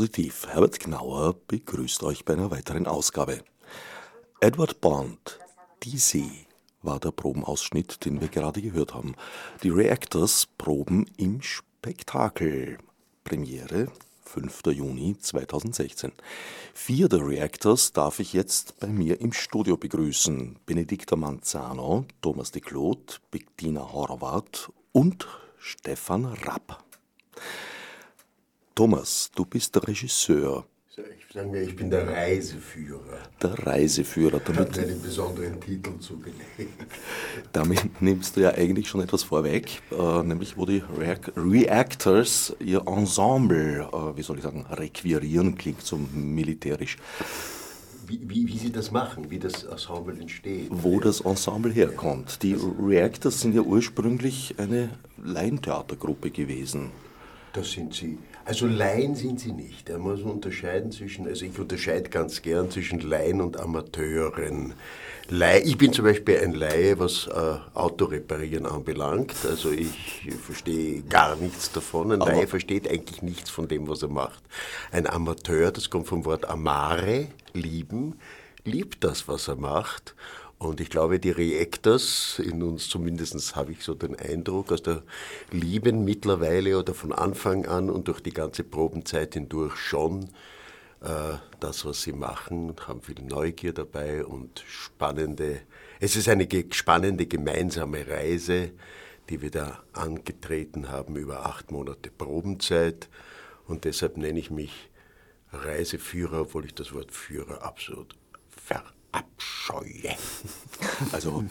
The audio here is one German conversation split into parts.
Radiodispositiv. Herbert Gnauer begrüßt euch bei einer weiteren Ausgabe. Edward Bond, Die See, war der Probenausschnitt, den wir gerade gehört haben. Die Reactors proben im Spektakel. Premiere 5. Juni 2016. Vier der Reactors darf ich jetzt bei mir im Studio begrüßen. Benedikta Manzano, Thomas de Claude, Bettina Horvath und Stefan Rapp. Thomas, du bist der Regisseur, Ich sage mir, ich bin der Reiseführer. der Reiseführer. Hat Damit, mir einen besonderen Titel zugelegt. damit nimmst du ja eigentlich schon etwas vorweg, äh, nämlich wo die Reac Reactors ihr Ensemble, äh, wie soll ich sagen, requirieren, klingt so militärisch. Wie, wie, wie sie das machen, wie das Ensemble entsteht. Wo das Ensemble herkommt. Die Reactors sind ja ursprünglich eine Laientheatergruppe gewesen. Das sind sie. Also Laien sind sie nicht. Da muss man unterscheiden zwischen, also ich unterscheide ganz gern zwischen Laien und Amateuren. Laie, ich bin zum Beispiel ein Laie, was äh, Autoreparieren anbelangt. Also ich verstehe gar nichts davon. Ein Laie versteht eigentlich nichts von dem, was er macht. Ein Amateur, das kommt vom Wort amare, lieben, liebt das, was er macht. Und ich glaube, die Reactors, in uns zumindest habe ich so den Eindruck, aus der lieben mittlerweile oder von Anfang an und durch die ganze Probenzeit hindurch schon äh, das, was sie machen, haben viel Neugier dabei und spannende, es ist eine spannende gemeinsame Reise, die wir da angetreten haben über acht Monate Probenzeit. Und deshalb nenne ich mich Reiseführer, obwohl ich das Wort Führer absolut verabscheue. Also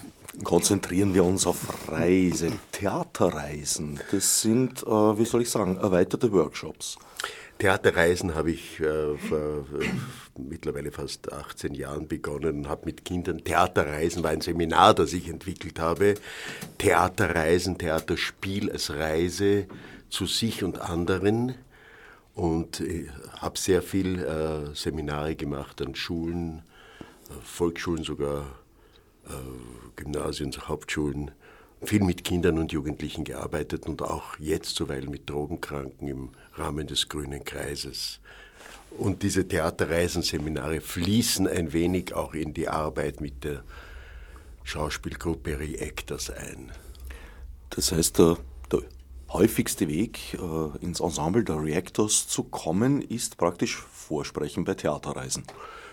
konzentrieren wir uns auf Reise, Theaterreisen. Das sind, äh, wie soll ich sagen, erweiterte Workshops. Theaterreisen habe ich äh, vor äh, mittlerweile fast 18 Jahren begonnen und habe mit Kindern. Theaterreisen war ein Seminar, das ich entwickelt habe. Theaterreisen, Theaterspiel als Reise zu sich und anderen. Und äh, habe sehr viel äh, Seminare gemacht an Schulen, Volksschulen sogar, äh, Gymnasien, Hauptschulen, viel mit Kindern und Jugendlichen gearbeitet und auch jetzt zuweilen mit Drogenkranken im Rahmen des Grünen Kreises. Und diese Theaterreisenseminare fließen ein wenig auch in die Arbeit mit der Schauspielgruppe Reactors ein. Das heißt, der, der häufigste Weg, äh, ins Ensemble der Reactors zu kommen, ist praktisch Vorsprechen bei Theaterreisen.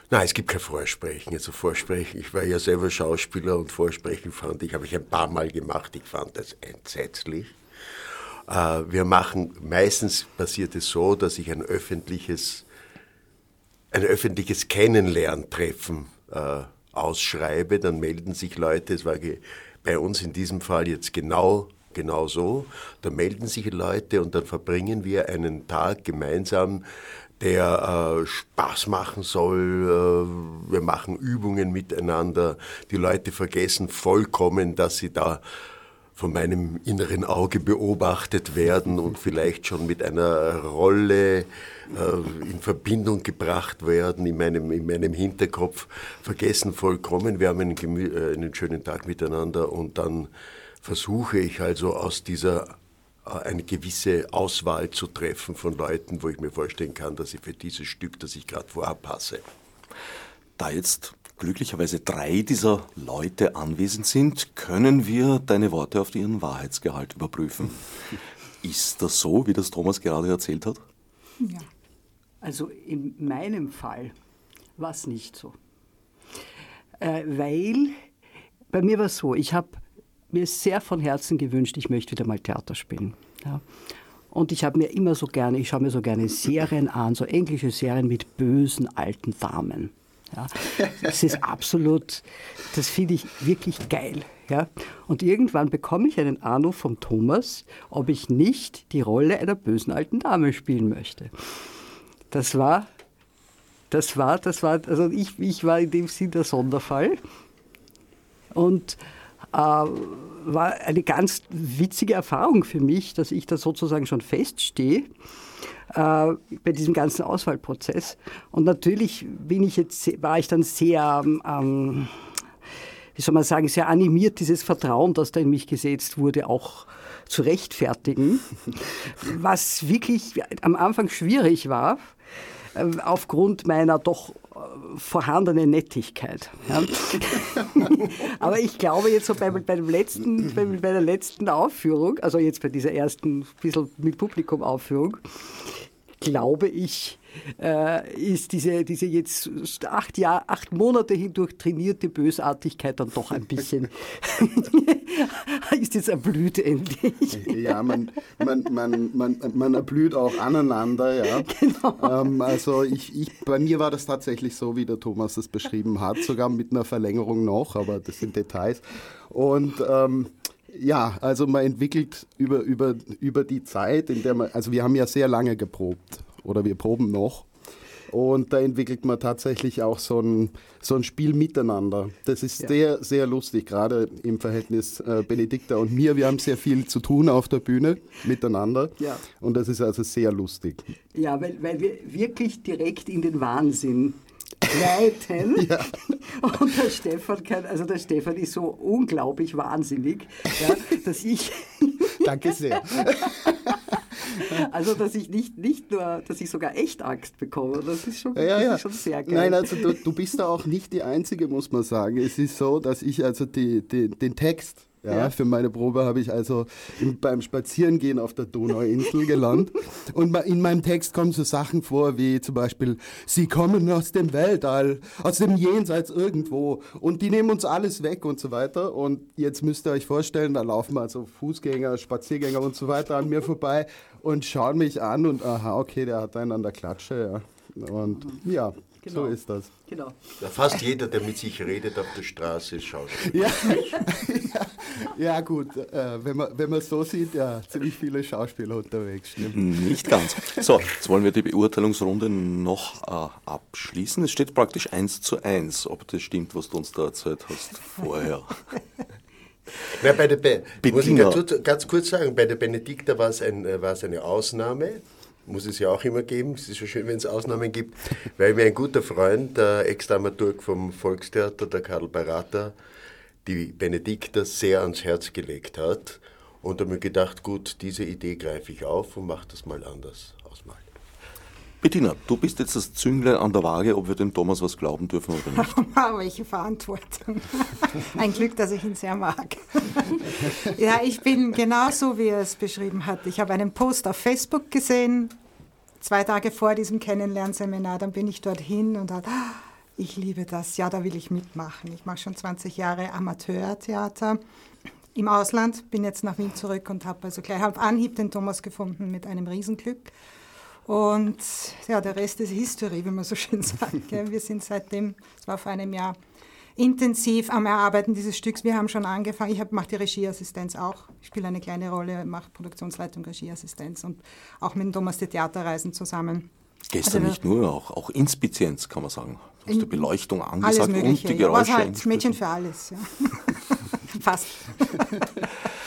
Nein, es gibt kein Vorsprechen. Also Vorsprechen, ich war ja selber Schauspieler und Vorsprechen fand ich, habe ich ein paar Mal gemacht. Ich fand das entsetzlich. Äh, wir machen, meistens passiert es so, dass ich ein öffentliches, ein öffentliches Kennenlerntreffen äh, ausschreibe. Dann melden sich Leute, es war bei uns in diesem Fall jetzt genau genau so. Da melden sich Leute und dann verbringen wir einen Tag gemeinsam, der äh, Spaß machen soll. Äh, wir machen Übungen miteinander. Die Leute vergessen vollkommen, dass sie da von meinem inneren Auge beobachtet werden und vielleicht schon mit einer Rolle äh, in Verbindung gebracht werden in meinem, in meinem Hinterkopf, vergessen vollkommen. Wir haben einen, äh, einen schönen Tag miteinander und dann versuche ich also aus dieser eine gewisse Auswahl zu treffen von Leuten, wo ich mir vorstellen kann, dass ich für dieses Stück, das ich gerade vorhabe, passe. Da jetzt glücklicherweise drei dieser Leute anwesend sind, können wir deine Worte auf ihren Wahrheitsgehalt überprüfen. Ist das so, wie das Thomas gerade erzählt hat? Ja. Also in meinem Fall war es nicht so. Äh, weil bei mir war es so, ich habe mir sehr von Herzen gewünscht, ich möchte wieder mal Theater spielen. Ja. Und ich habe mir immer so gerne, ich schaue mir so gerne Serien an, so englische Serien mit bösen alten Damen. Ja. Das ist absolut, das finde ich wirklich geil. Ja. Und irgendwann bekomme ich einen Anruf vom Thomas, ob ich nicht die Rolle einer bösen alten Dame spielen möchte. Das war, das war, das war, also ich, ich war in dem Sinn der Sonderfall. Und war eine ganz witzige Erfahrung für mich, dass ich da sozusagen schon feststehe äh, bei diesem ganzen Auswahlprozess. Und natürlich bin ich jetzt, war ich dann sehr, ähm, wie soll man sagen, sehr animiert, dieses Vertrauen, das da in mich gesetzt wurde, auch zu rechtfertigen. Was wirklich am Anfang schwierig war, äh, aufgrund meiner doch äh, vorhandene Nettigkeit. Ja. Aber ich glaube jetzt so bei, bei, dem letzten, bei, bei, der letzten Aufführung, also jetzt bei dieser ersten bisschen mit Publikum Aufführung, glaube ich, äh, ist diese, diese jetzt acht, Jahr, acht Monate hindurch trainierte Bösartigkeit dann doch ein bisschen, ist jetzt erblüht endlich. Ja, man, man, man, man, man erblüht auch aneinander, ja. Genau. Ähm, also ich, ich, bei mir war das tatsächlich so, wie der Thomas es beschrieben hat, sogar mit einer Verlängerung noch, aber das sind Details. Und ähm, ja, also man entwickelt über, über, über die Zeit, in der man, also wir haben ja sehr lange geprobt oder wir proben noch. Und da entwickelt man tatsächlich auch so ein, so ein Spiel miteinander. Das ist ja. sehr, sehr lustig, gerade im Verhältnis äh, Benedikta und mir. Wir haben sehr viel zu tun auf der Bühne miteinander. Ja. Und das ist also sehr lustig. Ja, weil, weil wir wirklich direkt in den Wahnsinn gleiten. Ja. Und der Stefan kann, also der Stefan ist so unglaublich wahnsinnig, ja, dass ich. Danke sehr. Also, dass ich nicht, nicht nur, dass ich sogar echt Angst bekomme. Das ist schon, ja, ja, das ist schon sehr geil. Nein, also du, du, bist da auch nicht die Einzige, muss man sagen. Es ist so, dass ich also die, die, den Text ja, ja, Für meine Probe habe ich also im, beim Spazierengehen auf der Donauinsel gelernt. Und in meinem Text kommen so Sachen vor, wie zum Beispiel, sie kommen aus dem Weltall, aus dem Jenseits irgendwo und die nehmen uns alles weg und so weiter. Und jetzt müsst ihr euch vorstellen, da laufen also Fußgänger, Spaziergänger und so weiter an mir vorbei und schauen mich an und aha, okay, der hat einen an der Klatsche. Ja. Und ja, Genau. So ist das. Genau. Ja, fast jeder, der mit sich redet auf der Straße, schaut. Ja, ja, ja, gut, äh, wenn, man, wenn man so sieht, ja, ziemlich viele Schauspieler unterwegs. Stimmt. Nicht ganz. So, jetzt wollen wir die Beurteilungsrunde noch äh, abschließen. Es steht praktisch eins zu eins, ob das stimmt, was du uns da erzählt hast vorher. Na, bei der Be muss ich ganz, ganz kurz sagen, bei der Benedikta war es, ein, äh, war es eine Ausnahme muss es ja auch immer geben. Es ist so schön, wenn es Ausnahmen gibt, weil mir ein guter Freund, der Ex-Dramaturg vom Volkstheater, der Karl Barater, die Benedikta sehr ans Herz gelegt hat. Und habe ich gedacht, gut, diese Idee greife ich auf und mache das mal anders. Bettina, du bist jetzt das Zünglein an der Waage, ob wir dem Thomas was glauben dürfen oder nicht. Welche Verantwortung. Ein Glück, dass ich ihn sehr mag. ja, ich bin genauso, wie er es beschrieben hat. Ich habe einen Post auf Facebook gesehen, zwei Tage vor diesem Kennenlernseminar. Dann bin ich dorthin und dachte, ah, ich liebe das. Ja, da will ich mitmachen. Ich mache schon 20 Jahre Amateurtheater im Ausland, bin jetzt nach Wien zurück und habe also gleich auf Anhieb den Thomas gefunden mit einem Riesenglück. Und ja, der Rest ist History, wie man so schön sagt. Wir sind seitdem, es war vor einem Jahr, intensiv am Erarbeiten dieses Stücks. Wir haben schon angefangen, ich mache die Regieassistenz auch. Ich spiele eine kleine Rolle, mache Produktionsleitung, Regieassistenz und auch mit dem Thomas die Theaterreisen zusammen. Gestern also, nicht nur, auch, auch Inspizienz kann man sagen. Du hast die Beleuchtung angesagt und die Geräusche. Ja, halt Mädchen für alles, ja. Fast.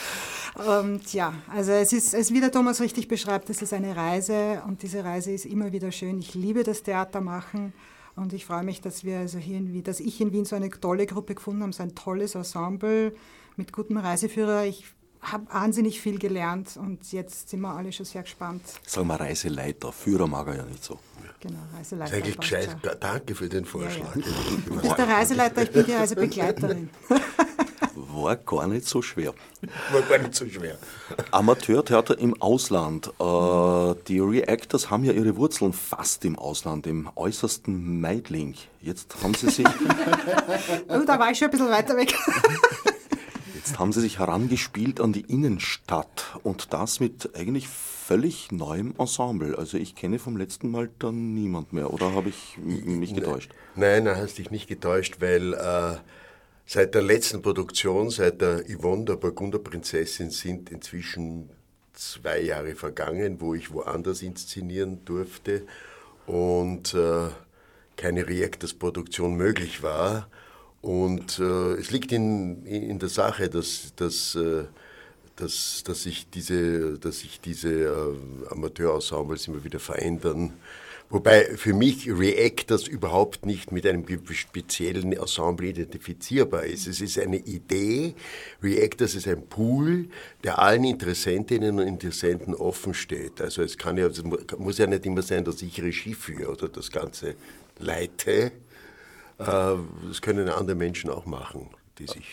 Und ja, also es ist, es, wie der Thomas richtig beschreibt, es ist eine Reise und diese Reise ist immer wieder schön. Ich liebe das Theater machen und ich freue mich, dass wir also hier in Wien, dass ich in Wien so eine tolle Gruppe gefunden habe, so ein tolles Ensemble mit gutem Reiseführer. Ich habe wahnsinnig viel gelernt und jetzt sind wir alle schon sehr gespannt. Sagen wir Reiseleiter, Führer mag er ja nicht so. Genau, Das ist eigentlich gescheit. Danke für den Vorschlag. Ja, ja. Du bist der Reiseleiter, ich bin die Reisebegleiterin. War gar nicht so schwer. War gar nicht so schwer. Amateurtheater im Ausland. Äh, die Reactors haben ja ihre Wurzeln fast im Ausland, im äußersten Meidling. Jetzt haben sie sich. oh, da war ich schon ein bisschen weiter weg. Jetzt haben sie sich herangespielt an die Innenstadt und das mit eigentlich völlig neuem Ensemble. Also ich kenne vom letzten Mal dann niemand mehr, oder habe ich mich getäuscht? Nein, nein, hast dich nicht getäuscht, weil äh, seit der letzten Produktion, seit der Yvonne der Burgunderprinzessin sind inzwischen zwei Jahre vergangen, wo ich woanders inszenieren durfte und äh, keine Reactors-Produktion möglich war. Und äh, es liegt in, in der Sache, dass, dass, äh, dass, dass sich diese, dass sich diese äh, Amateurensembles immer wieder verändern. Wobei für mich Reactors überhaupt nicht mit einem speziellen Ensemble identifizierbar ist. Es ist eine Idee. Reactors ist ein Pool, der allen Interessentinnen und Interessenten offen steht. Also es kann ja, es muss ja nicht immer sein, dass ich Regie führe oder das Ganze leite äh, das können andere Menschen auch machen, die sich.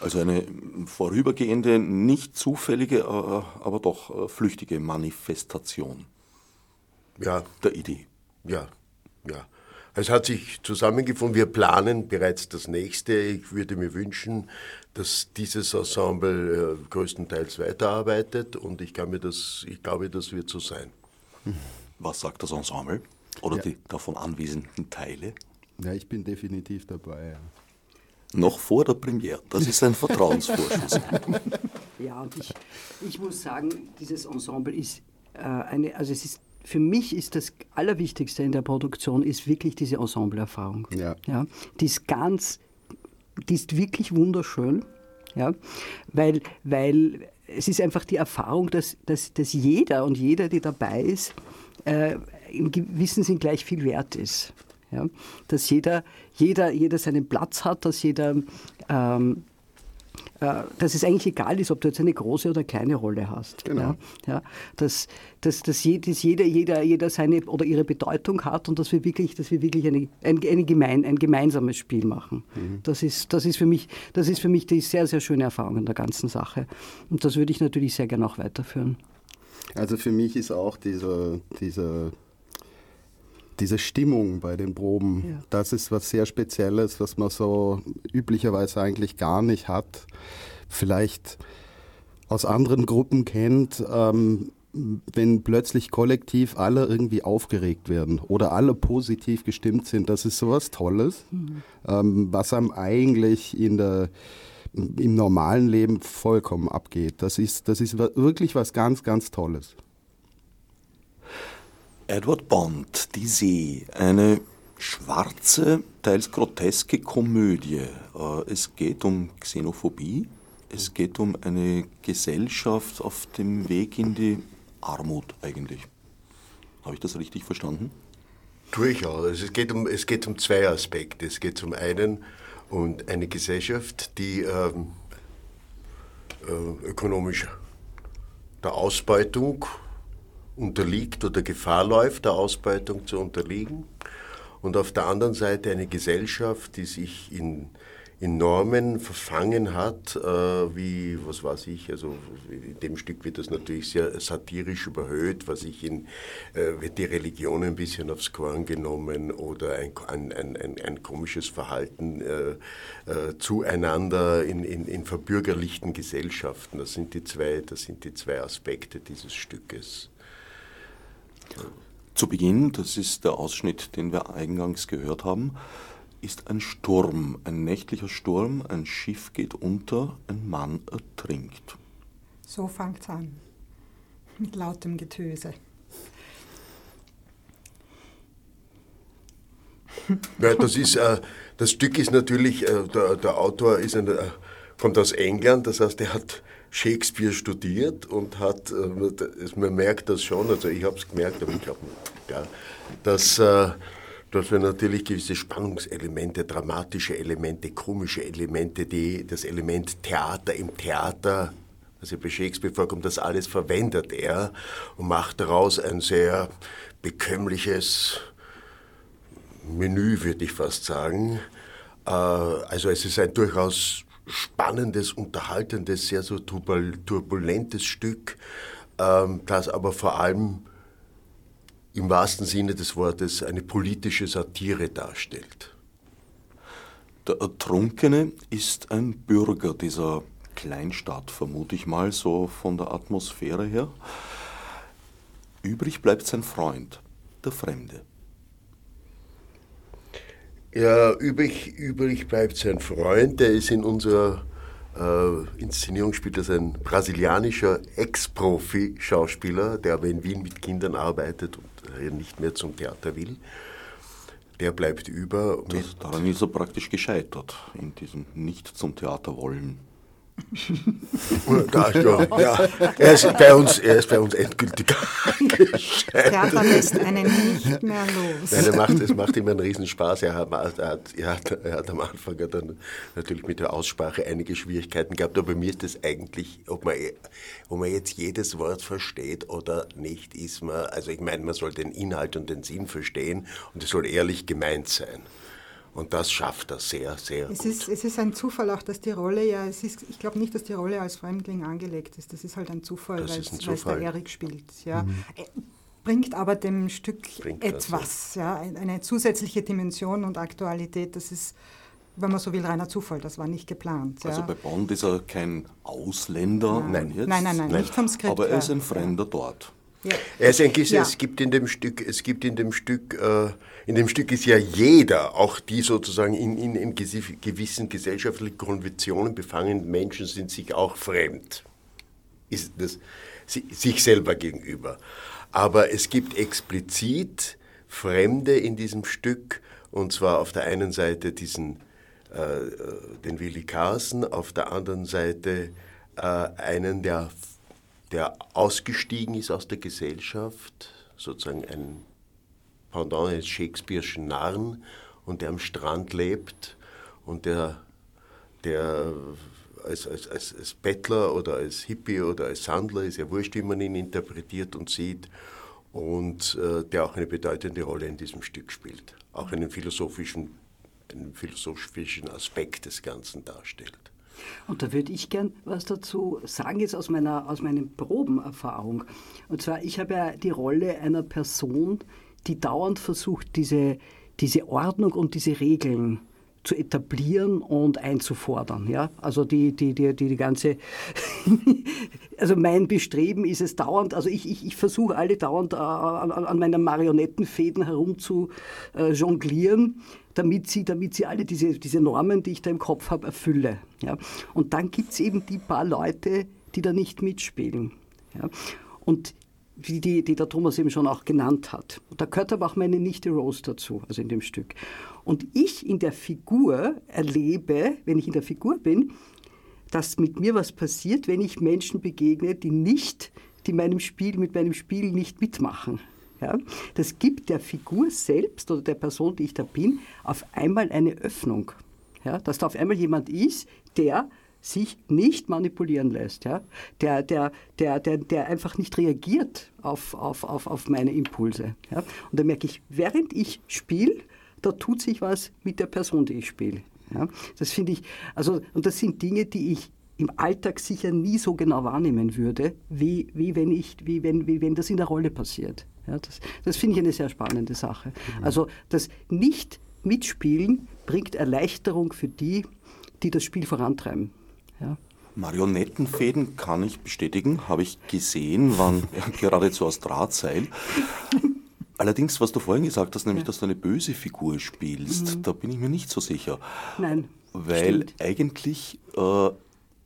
Also eine vorübergehende, nicht zufällige, äh, aber doch äh, flüchtige Manifestation ja. der Idee. Ja, ja. Es hat sich zusammengefunden. Wir planen bereits das nächste. Ich würde mir wünschen, dass dieses Ensemble größtenteils weiterarbeitet und ich, kann mir das, ich glaube, das wird so sein. Was sagt das Ensemble oder ja. die davon anwesenden Teile? Ja, ich bin definitiv dabei. Ja. Noch vor der Premiere. Das ist ein Vertrauensvorschuss. ja, und ich, ich muss sagen, dieses Ensemble ist äh, eine, also es ist für mich ist das Allerwichtigste in der Produktion ist wirklich diese Ensembleerfahrung. Ja. Ja, die ist ganz, die ist wirklich wunderschön, ja, weil, weil es ist einfach die Erfahrung, dass, dass, dass jeder und jeder, die dabei ist, äh, im gewissen Sinn gleich viel wert ist. Ja? Dass jeder, jeder, jeder seinen Platz hat, dass jeder, ähm, äh, dass es eigentlich egal ist, ob du jetzt eine große oder kleine Rolle hast. Genau. Ja? Dass, dass, dass jeder, jeder, jeder seine oder ihre Bedeutung hat und dass wir wirklich, dass wir wirklich eine, ein, eine gemein, ein gemeinsames Spiel machen. Mhm. Das, ist, das, ist für mich, das ist für mich die sehr, sehr schöne Erfahrung in der ganzen Sache. Und das würde ich natürlich sehr gerne auch weiterführen. Also für mich ist auch dieser, dieser diese Stimmung bei den Proben, ja. das ist was sehr Spezielles, was man so üblicherweise eigentlich gar nicht hat. Vielleicht aus anderen Gruppen kennt, ähm, wenn plötzlich kollektiv alle irgendwie aufgeregt werden oder alle positiv gestimmt sind, das ist sowas Tolles, mhm. ähm, was einem eigentlich in der, im normalen Leben vollkommen abgeht. Das ist, das ist wirklich was ganz, ganz Tolles. Edward Bond, Die See, eine schwarze, teils groteske Komödie. Äh, es geht um Xenophobie, es geht um eine Gesellschaft auf dem Weg in die Armut eigentlich. Habe ich das richtig verstanden? Durchaus. Also es, geht um, es geht um zwei Aspekte. Es geht zum einen um eine Gesellschaft, die ähm, äh, ökonomisch der Ausbeutung unterliegt oder Gefahr läuft, der Ausbeutung zu unterliegen. Und auf der anderen Seite eine Gesellschaft, die sich in, in Normen verfangen hat, äh, wie, was weiß ich, also in dem Stück wird das natürlich sehr satirisch überhöht, was ich in, äh, wird die Religion ein bisschen aufs Korn genommen oder ein, ein, ein, ein, komisches Verhalten äh, äh, zueinander in, in, in verbürgerlichten Gesellschaften. Das sind die zwei, das sind die zwei Aspekte dieses Stückes. Zu Beginn, das ist der Ausschnitt, den wir eingangs gehört haben, ist ein Sturm, ein nächtlicher Sturm, ein Schiff geht unter, ein Mann ertrinkt. So fängt's an, mit lautem Getöse. Ja, das, ist, äh, das Stück ist natürlich, äh, der, der, Autor ist ein, äh, kommt aus England, das heißt, er hat Shakespeare studiert und hat, äh, man merkt das schon, also ich habe es gemerkt, aber ich glaube, ja, dass, äh, dass wir natürlich gewisse Spannungselemente, dramatische Elemente, komische Elemente, die das Element Theater im Theater also bei Shakespeare vorkommt, das alles verwendet er und macht daraus ein sehr bekömmliches Menü, würde ich fast sagen. Äh, also es ist ein durchaus spannendes, unterhaltendes, sehr so turbulentes Stück, ähm, das aber vor allem im wahrsten Sinne des Wortes eine politische Satire darstellt. Der Ertrunkene ist ein Bürger dieser Kleinstadt, vermute ich mal, so von der Atmosphäre her. Übrig bleibt sein Freund, der Fremde. Ja, übrig, übrig bleibt sein Freund, der ist in unserer äh, Inszenierung spielt das ein brasilianischer Ex-Profi-Schauspieler, der aber in Wien mit Kindern arbeitet und nicht mehr zum Theater will. Der bleibt über. Das, daran ist er praktisch gescheitert, in diesem Nicht zum Theater wollen. Da, ja, ja. Er, ist bei uns, er ist bei uns endgültig Theater lässt einen nicht mehr los. Nein, er macht, es macht immer einen Riesenspaß. Er hat, er, hat, er, hat, er hat am Anfang dann natürlich mit der Aussprache einige Schwierigkeiten gehabt, aber bei mir ist das eigentlich, ob man, ob man jetzt jedes Wort versteht oder nicht, ist man, also ich meine, man soll den Inhalt und den Sinn verstehen und es soll ehrlich gemeint sein. Und das schafft er sehr, sehr es gut. Ist, es ist ein Zufall auch, dass die Rolle ja, es ist, ich glaube nicht, dass die Rolle als Fremdling angelegt ist. Das ist halt ein Zufall, weil es der Erik spielt. Ja. Mhm. Bringt aber dem Stück Bringt etwas, das, ja. ja. eine zusätzliche Dimension und Aktualität. Das ist, wenn man so will, reiner Zufall. Das war nicht geplant. Also bei Bond ist er kein Ausländer. Nein, nein, nein, nein, nein, nicht vom Skript. Aber er ist ein Fremder dort. Ja. Es, ja. es gibt in dem Stück, es gibt in dem Stück, äh, in dem Stück ist ja jeder, auch die sozusagen in, in, in gewissen gesellschaftlichen Konventionen befangenen Menschen sind sich auch fremd. Ist das sich selber gegenüber. Aber es gibt explizit Fremde in diesem Stück, und zwar auf der einen Seite diesen, äh, äh den Willi Carson, auf der anderen Seite äh, einen, der der ausgestiegen ist aus der Gesellschaft, sozusagen ein Pendant eines Shakespeare'schen Narren und der am Strand lebt und der, der als, als, als, als Bettler oder als Hippie oder als Sandler, ist ja wurscht, wie man ihn interpretiert und sieht, und äh, der auch eine bedeutende Rolle in diesem Stück spielt, auch einen philosophischen, einen philosophischen Aspekt des Ganzen darstellt. Und da würde ich gern was dazu sagen, jetzt aus meiner aus meinen Probenerfahrung. Und zwar, ich habe ja die Rolle einer Person, die dauernd versucht, diese, diese Ordnung und diese Regeln zu etablieren und einzufordern. Ja? Also die, die, die, die, die ganze, also mein Bestreben ist es dauernd, also ich, ich, ich versuche alle dauernd äh, an, an meinen Marionettenfäden herum zu äh, jonglieren damit sie, damit sie alle diese, diese Normen, die ich da im Kopf habe, erfülle. Ja? Und dann gibt es eben die paar Leute, die da nicht mitspielen. Ja? Und die, die, die der Thomas eben schon auch genannt hat. Da gehört aber auch meine Nichte Rose dazu, also in dem Stück. Und ich in der Figur erlebe, wenn ich in der Figur bin, dass mit mir was passiert, wenn ich Menschen begegne, die nicht, die meinem Spiel, mit meinem Spiel nicht mitmachen. Ja? Das gibt der Figur selbst oder der Person, die ich da bin, auf einmal eine Öffnung. Ja? Dass da auf einmal jemand ist, der sich nicht manipulieren lässt, ja? der, der, der, der, der einfach nicht reagiert auf, auf, auf, auf meine Impulse. Ja? Und da merke ich, während ich spiele, da tut sich was mit der Person, die ich spiele. Ja? Das finde ich, also, und das sind Dinge, die ich im Alltag sicher nie so genau wahrnehmen würde, wie, wie, wenn, ich, wie, wenn, wie wenn das in der Rolle passiert. Ja, das das finde ich eine sehr spannende Sache. Mhm. Also das Nicht-Mitspielen bringt Erleichterung für die, die das Spiel vorantreiben. Ja. Marionettenfäden kann ich bestätigen, habe ich gesehen, waren geradezu aus Drahtseil. Allerdings, was du vorhin gesagt hast, nämlich, ja. dass du eine böse Figur spielst, mhm. da bin ich mir nicht so sicher. Nein. Weil stimmt. eigentlich äh,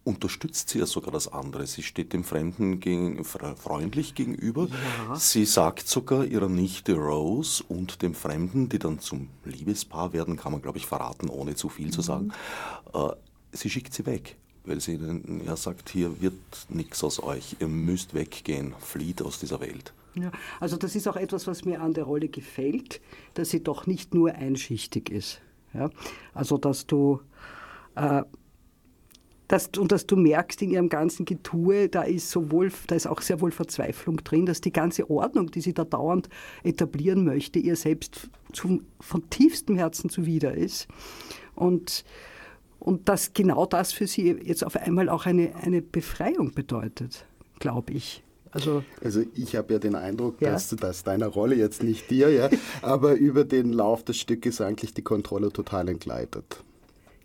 unterstützt sie ja sogar das andere. Sie steht dem Fremden gegen, freundlich gegenüber. Ja. Sie sagt sogar ihrer Nichte Rose und dem Fremden, die dann zum Liebespaar werden, kann man glaube ich verraten, ohne zu viel mhm. zu sagen, äh, sie schickt sie weg. Weil sie ja sagt, hier wird nichts aus euch, ihr müsst weggehen, flieht aus dieser Welt. Ja, also das ist auch etwas, was mir an der Rolle gefällt, dass sie doch nicht nur einschichtig ist. Ja? Also dass du äh, dass, und dass du merkst in ihrem ganzen Getue, da ist sowohl, da ist auch sehr wohl Verzweiflung drin, dass die ganze Ordnung, die sie da dauernd etablieren möchte, ihr selbst zum, von tiefstem Herzen zuwider ist. Und, und dass genau das für sie jetzt auf einmal auch eine, eine Befreiung bedeutet, glaube ich. Also, also ich habe ja den Eindruck, ja. dass, dass deiner Rolle jetzt nicht dir, ja, aber über den Lauf des Stückes eigentlich die Kontrolle total entgleitet.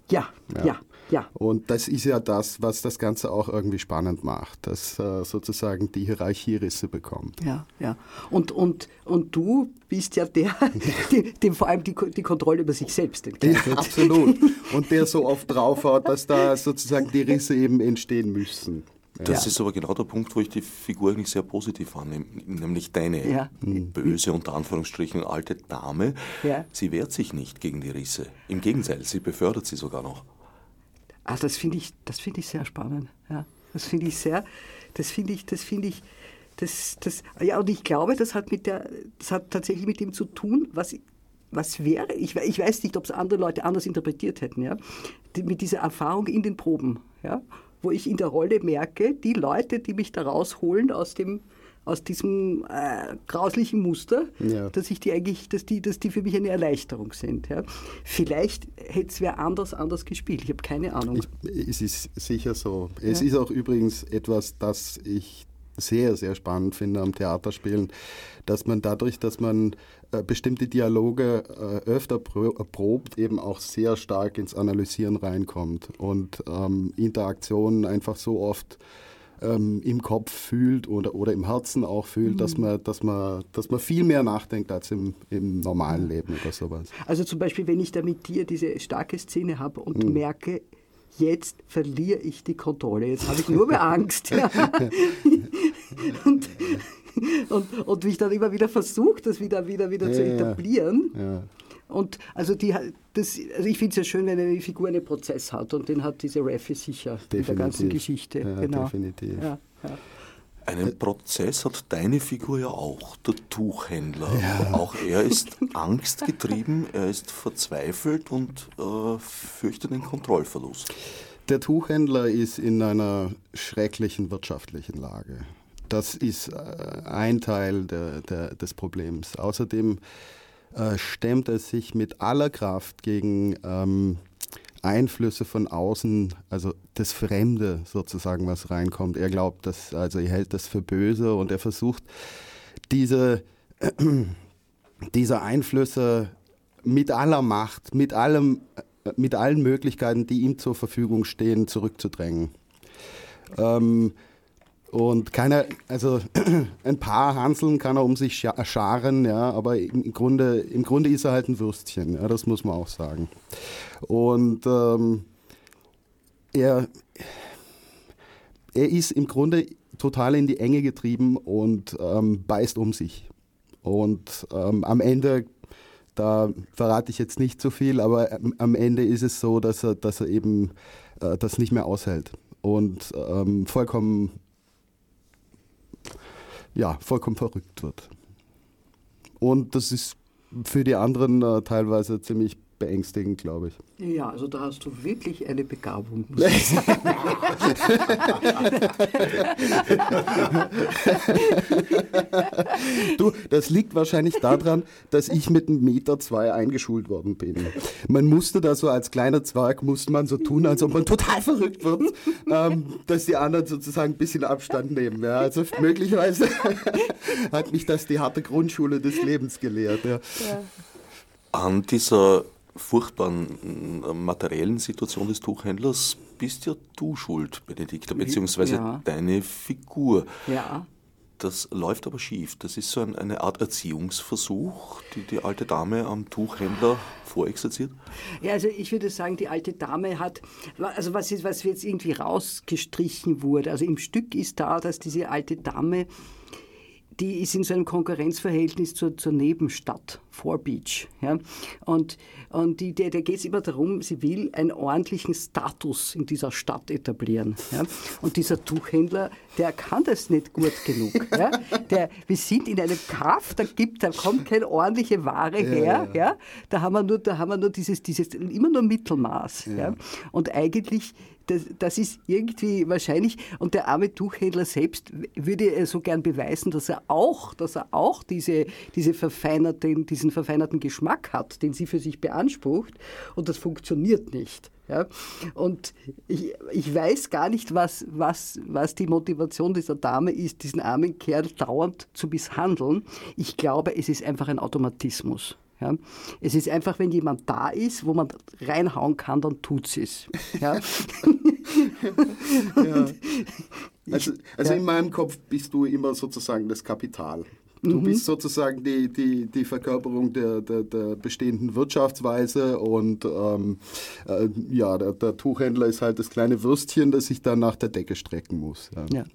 Ja, ja, ja, ja. Und das ist ja das, was das Ganze auch irgendwie spannend macht, dass äh, sozusagen die Hierarchierisse bekommt. Ja, ja. Und, und, und du bist ja der, dem vor allem die, die Kontrolle über sich selbst entgleitet. Ja, absolut. Und der so oft draufhaut, dass da sozusagen die Risse eben entstehen müssen. Das ja. ist aber genau der Punkt, wo ich die Figur eigentlich sehr positiv annehme, nämlich deine ja. böse, unter Anführungsstrichen, alte Dame. Ja. Sie wehrt sich nicht gegen die Risse. Im Gegenteil, sie befördert sie sogar noch. Also das finde ich, das ich sehr spannend. Ja. Das finde ich sehr, das finde ich, das finde ich, das, das, ja, und ich glaube, das hat mit der, das hat tatsächlich mit dem zu tun, was, was wäre, ich, ich weiß nicht, ob es andere Leute anders interpretiert hätten, ja, die, mit dieser Erfahrung in den Proben, ja, wo ich in der Rolle merke, die Leute, die mich da rausholen aus dem aus diesem äh, grauslichen Muster, ja. dass ich die eigentlich, dass die, dass die für mich eine Erleichterung sind. Ja. Vielleicht hätte es wer anders anders gespielt. Ich habe keine Ahnung. Ich, es ist sicher so. Es ja. ist auch übrigens etwas, das ich sehr, sehr spannend finde am Theaterspielen, dass man dadurch, dass man äh, bestimmte Dialoge äh, öfter probt, eben auch sehr stark ins Analysieren reinkommt und ähm, Interaktionen einfach so oft ähm, im Kopf fühlt oder, oder im Herzen auch fühlt, mhm. dass, man, dass, man, dass man viel mehr nachdenkt als im, im normalen Leben oder sowas. Also zum Beispiel, wenn ich da mit dir diese starke Szene habe und mhm. merke, jetzt verliere ich die Kontrolle, jetzt habe ich nur mehr Angst. Ja. und, und, und wie ich dann immer wieder versuche, das wieder, wieder, wieder ja, zu etablieren. Ja. Und also, die, das, also ich finde es ja schön, wenn eine Figur einen Prozess hat und den hat diese Raffi sicher definitiv. in der ganzen Geschichte. Ja, genau. Definitiv. Ja, ja. Einen Prozess hat deine Figur ja auch, der Tuchhändler. Ja. Auch er ist angstgetrieben, er ist verzweifelt und äh, fürchtet den Kontrollverlust. Der Tuchhändler ist in einer schrecklichen wirtschaftlichen Lage. Das ist äh, ein Teil der, der, des Problems. Außerdem äh, stemmt er sich mit aller Kraft gegen ähm, Einflüsse von außen, also das Fremde sozusagen, was reinkommt. Er glaubt, dass, also er hält das für böse und er versucht, diese, äh, diese Einflüsse mit aller Macht, mit allem, äh, mit allen Möglichkeiten, die ihm zur Verfügung stehen, zurückzudrängen. Ähm, und keiner, also ein paar Hanseln kann er um sich scharen, ja, aber im Grunde, im Grunde ist er halt ein Würstchen, ja, das muss man auch sagen. Und ähm, er, er ist im Grunde total in die Enge getrieben und ähm, beißt um sich. Und ähm, am Ende, da verrate ich jetzt nicht so viel, aber am Ende ist es so, dass er, dass er eben äh, das nicht mehr aushält und ähm, vollkommen ja, vollkommen verrückt wird. Und das ist für die anderen äh, teilweise ziemlich beängstigend, glaube ich. Ja, also da hast du wirklich eine Begabung. du, das liegt wahrscheinlich daran, dass ich mit einem Meter zwei eingeschult worden bin. Man musste da so als kleiner Zwerg, musste man so tun, als ob man total verrückt wird, ähm, dass die anderen sozusagen ein bisschen Abstand nehmen. Ja. Also möglicherweise hat mich das die harte Grundschule des Lebens gelehrt. Ja. Ja. An dieser furchtbaren äh, materiellen Situation des Tuchhändlers bist ja du schuld, Benedikta, beziehungsweise ja. deine Figur. Ja. Das läuft aber schief. Das ist so ein, eine Art Erziehungsversuch, die die alte Dame am Tuchhändler vorexerziert? Ja, also ich würde sagen, die alte Dame hat, also was, ist, was jetzt irgendwie rausgestrichen wurde, also im Stück ist da, dass diese alte Dame die ist in so einem Konkurrenzverhältnis zur, zur Nebenstadt Beach. Ja? Und, und die, der, der geht es immer darum, sie will einen ordentlichen Status in dieser Stadt etablieren. Ja? Und dieser Tuchhändler, der kann das nicht gut genug. Ja? Der, wir sind in einem Kaff, da, gibt, da kommt keine ordentliche Ware her. Ja, ja. Da haben wir nur, da haben wir nur dieses, dieses immer nur Mittelmaß. Ja. Und eigentlich das, das, ist irgendwie wahrscheinlich, und der arme Tuchhändler selbst würde so gern beweisen, dass er auch, dass er auch diese, diese verfeinerten, diesen verfeinerten Geschmack hat, den sie für sich beansprucht, und das funktioniert nicht. Ja? Und ich, ich weiß gar nicht, was, was, was die Motivation dieser Dame ist, diesen armen Kerl dauernd zu misshandeln. Ich glaube, es ist einfach ein Automatismus. Ja. Es ist einfach, wenn jemand da ist, wo man reinhauen kann, dann tut sie es. Ja. ja. Also, also ja. in meinem Kopf bist du immer sozusagen das Kapital. Du mhm. bist sozusagen die, die, die Verkörperung der, der, der bestehenden Wirtschaftsweise und ähm, äh, ja, der, der, Tuchhändler ist halt das kleine Würstchen, das sich dann nach der Decke strecken muss. Ja.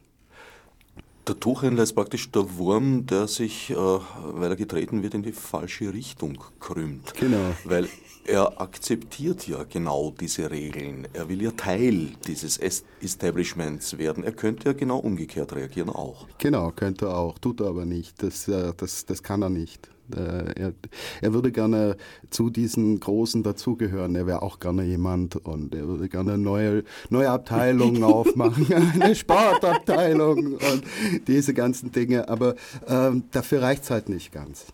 Der Tuchhändler ist praktisch der Wurm, der sich, äh, weil er getreten wird, in die falsche Richtung krümmt. Genau. Weil er akzeptiert ja genau diese Regeln. Er will ja Teil dieses Establishments werden. Er könnte ja genau umgekehrt reagieren auch. Genau, könnte er auch, tut er aber nicht. Das, äh, das, das kann er nicht. Äh, er, er würde gerne zu diesen Großen dazugehören. Er wäre auch gerne jemand und er würde gerne neue, neue Abteilungen aufmachen, eine Sportabteilung und diese ganzen Dinge. Aber ähm, dafür reicht es halt nicht ganz.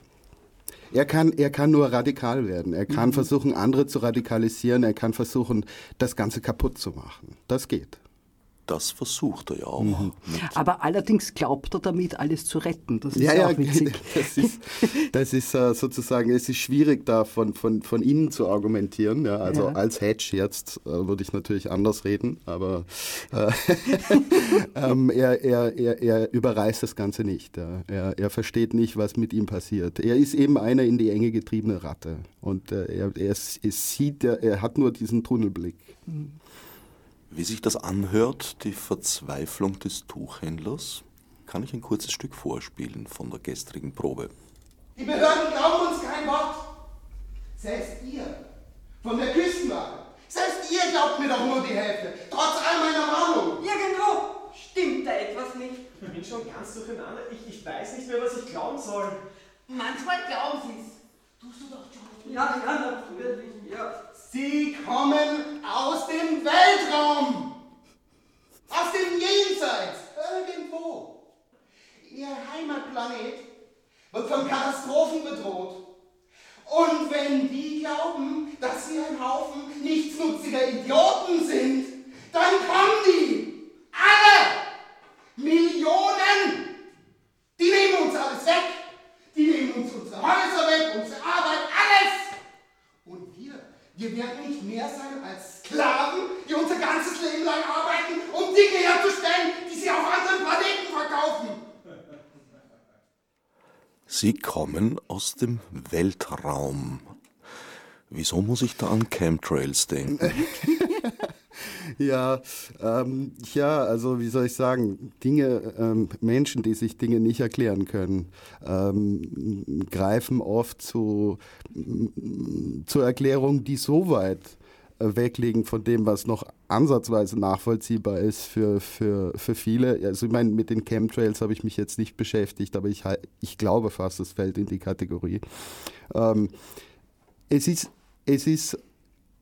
Er kann, er kann nur radikal werden. Er kann mhm. versuchen, andere zu radikalisieren. Er kann versuchen, das Ganze kaputt zu machen. Das geht das versucht er ja auch. Mhm. Aber allerdings glaubt er damit, alles zu retten. Das ist ja, ja, auch witzig. Das ist, das ist uh, sozusagen, es ist schwierig, da von, von, von Ihnen zu argumentieren. Ja, also ja. als Hedge jetzt uh, würde ich natürlich anders reden, aber uh, ähm, er, er, er, er überreißt das Ganze nicht. Ja. Er, er versteht nicht, was mit ihm passiert. Er ist eben eine in die Enge getriebene Ratte und er, er, er sieht, er, er hat nur diesen Tunnelblick. Mhm. Wie sich das anhört, die Verzweiflung des Tuchhändlers, kann ich ein kurzes Stück vorspielen von der gestrigen Probe. Die Behörden glauben uns kein Wort. Selbst ihr von der Küstenwache. Selbst ihr glaubt mir doch nur die Hälfte, trotz all meiner Warnung. Irgendwo stimmt da etwas nicht. Ich bin schon ganz durcheinander. Ich, ich weiß nicht mehr, was ich glauben soll. Manchmal glauben sie es. Tust du doch, John. Ja, ja, natürlich, ja. Sie kommen aus dem Weltraum, aus dem Jenseits, irgendwo. Ihr Heimatplanet wird von Katastrophen bedroht. Und wenn die glauben, dass sie ein Haufen nichtsnutziger Idioten sind, dann kommen die. Alle. Millionen. Die nehmen uns alles weg. Die nehmen uns unsere Häuser weg, unsere Arbeit, alles. Wir werden nicht mehr sein als Sklaven, die unser ganzes Leben lang arbeiten, um Dinge herzustellen, die sie auf anderen Planeten verkaufen. Sie kommen aus dem Weltraum. Wieso muss ich da an Chemtrails denken? ja, ähm, ja, also wie soll ich sagen, Dinge, ähm, Menschen, die sich Dinge nicht erklären können, ähm, greifen oft zu, zur Erklärung, die so weit äh, wegliegen von dem, was noch ansatzweise nachvollziehbar ist für, für, für viele. Also ich meine, mit den Chemtrails habe ich mich jetzt nicht beschäftigt, aber ich, ich glaube fast, es fällt in die Kategorie. Ähm, es ist, es ist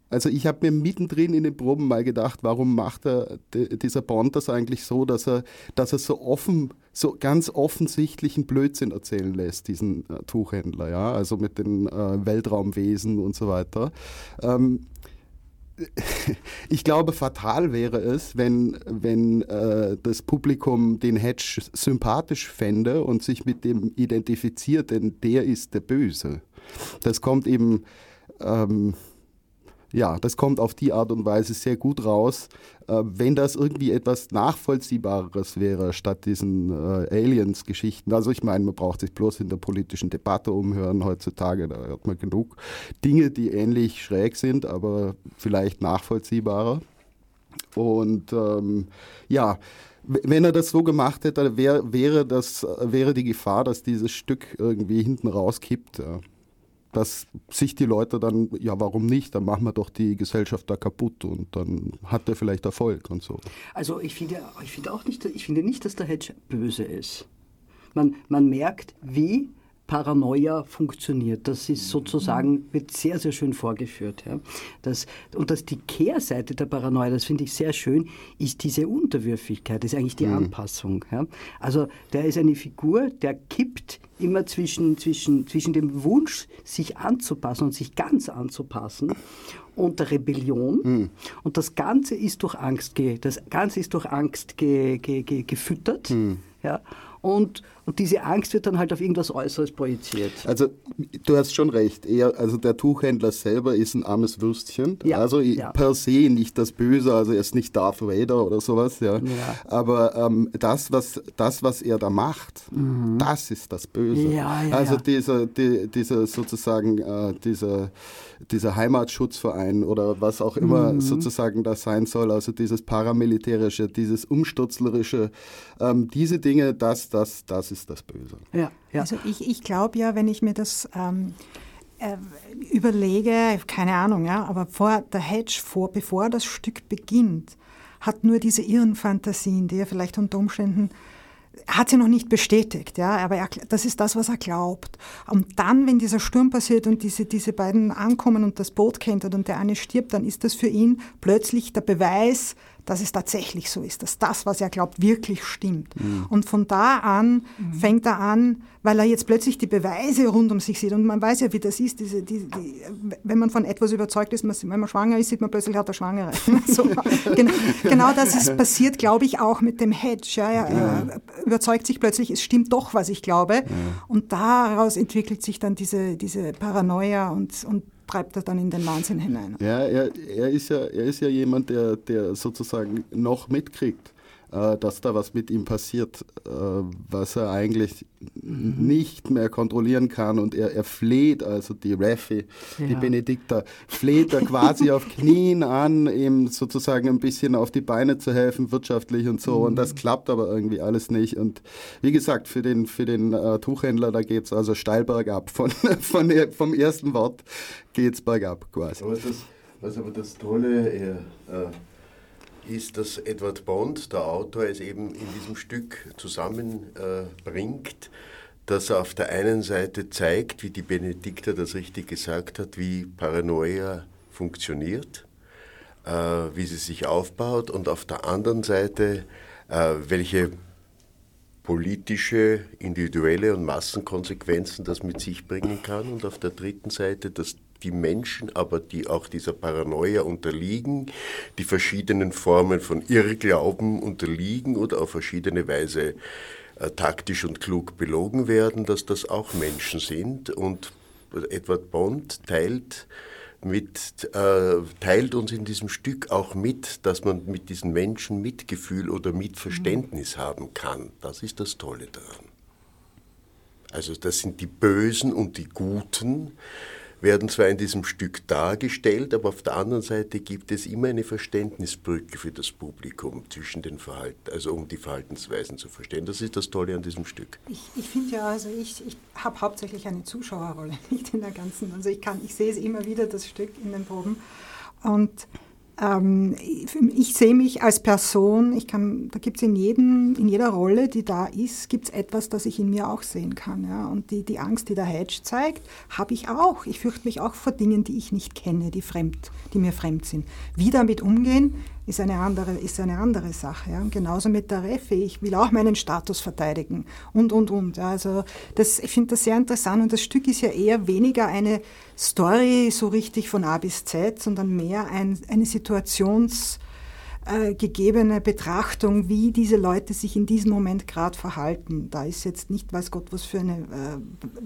also ich habe mir mittendrin in den Proben mal gedacht, warum macht er dieser Bond das eigentlich so, dass er, dass er so offen, so ganz offensichtlichen Blödsinn erzählen lässt, diesen äh, Tuchhändler, ja, also mit den äh, Weltraumwesen und so weiter. Ähm, ich glaube, fatal wäre es, wenn, wenn äh, das Publikum den Hedge sympathisch fände und sich mit dem identifiziert, denn der ist der Böse. Das kommt eben ähm, ja, das kommt auf die Art und Weise sehr gut raus. Äh, wenn das irgendwie etwas Nachvollziehbares wäre, statt diesen äh, Aliens-Geschichten. Also ich meine, man braucht sich bloß in der politischen Debatte umhören heutzutage. Da hört man genug Dinge, die ähnlich schräg sind, aber vielleicht nachvollziehbarer. Und ähm, ja, wenn er das so gemacht hätte, wär, wäre, das, wäre die Gefahr, dass dieses Stück irgendwie hinten rauskippt. Ja. Dass sich die Leute dann, ja, warum nicht? Dann machen wir doch die Gesellschaft da kaputt und dann hat er vielleicht Erfolg und so. Also ich finde, ich finde auch nicht, ich finde nicht, dass der Hedge böse ist. Man, man merkt, wie Paranoia funktioniert. Das ist sozusagen, wird sehr, sehr schön vorgeführt. Ja. Das, und dass die Kehrseite der Paranoia, das finde ich sehr schön, ist diese Unterwürfigkeit, ist eigentlich die mhm. Anpassung. Ja. Also der ist eine Figur, der kippt immer zwischen, zwischen, zwischen dem Wunsch, sich anzupassen und sich ganz anzupassen und der Rebellion. Mhm. Und das Ganze ist durch Angst, ge, das Ganze ist durch Angst ge, ge, ge, gefüttert. Mhm. Ja. Und, und diese Angst wird dann halt auf irgendwas Äußeres projiziert. Also du hast schon recht. Er, also der Tuchhändler selber ist ein armes Würstchen. Ja, also ja. per se nicht das Böse, also er ist nicht Darth Vader oder sowas. Ja. ja. Aber ähm, das, was, das, was er da macht, mhm. das ist das Böse. Also dieser, die, dieser sozusagen äh, dieser, dieser Heimatschutzverein oder was auch immer mhm. sozusagen das sein soll, also dieses paramilitärische, dieses umstutzlerische, ähm, diese Dinge, das, das, das ist das Böse. Ja, ja. Also ich, ich glaube ja, wenn ich mir das ähm, äh, überlege, keine Ahnung, ja, aber vor der Hedge, vor, bevor das Stück beginnt, hat nur diese irren Fantasien, die er vielleicht unter Umständen hat sie noch nicht bestätigt, ja, aber er, das ist das, was er glaubt. Und dann, wenn dieser Sturm passiert und diese, diese beiden ankommen und das Boot kentert und der eine stirbt, dann ist das für ihn plötzlich der Beweis, dass es tatsächlich so ist, dass das, was er glaubt, wirklich stimmt. Mhm. Und von da an mhm. fängt er an, weil er jetzt plötzlich die Beweise rund um sich sieht. Und man weiß ja, wie das ist. Diese, die, die, wenn man von etwas überzeugt ist, wenn man schwanger ist, sieht man plötzlich, hat er Schwangere. so, genau, genau, das ist passiert, glaube ich, auch mit dem Hedge. Ja, er ja. überzeugt sich plötzlich, es stimmt doch, was ich glaube. Ja. Und daraus entwickelt sich dann diese, diese Paranoia und, und treibt er dann in den Wahnsinn hinein. Ja, er, er, ist, ja, er ist ja jemand, der, der sozusagen noch mitkriegt, dass da was mit ihm passiert, äh, was er eigentlich mhm. nicht mehr kontrollieren kann. Und er, er fleht, also die Raffi, ja. die Benedikta, fleht er quasi auf Knien an, ihm sozusagen ein bisschen auf die Beine zu helfen, wirtschaftlich und so. Mhm. Und das mhm. klappt aber irgendwie alles nicht. Und wie gesagt, für den, für den äh, Tuchhändler, da geht es also steil bergab. Von, von vom ersten Wort geht es bergab quasi. Aber das, was aber das Tolle äh, ist, dass Edward Bond, der Autor, es eben in diesem Stück zusammenbringt, äh, dass er auf der einen Seite zeigt, wie die Benedikta das richtig gesagt hat, wie Paranoia funktioniert, äh, wie sie sich aufbaut und auf der anderen Seite, äh, welche politische, individuelle und Massenkonsequenzen das mit sich bringen kann und auf der dritten Seite, dass die Menschen aber, die auch dieser Paranoia unterliegen, die verschiedenen Formen von Irrglauben unterliegen oder auf verschiedene Weise äh, taktisch und klug belogen werden, dass das auch Menschen sind. Und Edward Bond teilt, mit, äh, teilt uns in diesem Stück auch mit, dass man mit diesen Menschen Mitgefühl oder Mitverständnis mhm. haben kann. Das ist das Tolle daran. Also das sind die Bösen und die Guten, werden zwar in diesem Stück dargestellt, aber auf der anderen Seite gibt es immer eine Verständnisbrücke für das Publikum zwischen den Verhalten, also um die Verhaltensweisen zu verstehen. Das ist das Tolle an diesem Stück. Ich, ich finde ja, also ich, ich habe hauptsächlich eine Zuschauerrolle, nicht in der ganzen. Also ich kann, ich sehe es immer wieder, das Stück in den Proben. Und ähm, ich sehe mich als Person, ich kann, da gibt es in, in jeder Rolle, die da ist, gibt es etwas, das ich in mir auch sehen kann. Ja? Und die, die Angst, die der Hedge zeigt, habe ich auch. Ich fürchte mich auch vor Dingen, die ich nicht kenne, die, fremd, die mir fremd sind. Wie damit umgehen, ist eine andere, ist eine andere Sache. Ja. Und genauso mit der Reffe, ich will auch meinen Status verteidigen und, und, und. Ja. Also das, ich finde das sehr interessant und das Stück ist ja eher weniger eine Story so richtig von A bis Z, sondern mehr ein, eine Situations- äh, gegebene Betrachtung, wie diese Leute sich in diesem Moment gerade verhalten. Da ist jetzt nicht, weiß Gott, was für eine äh,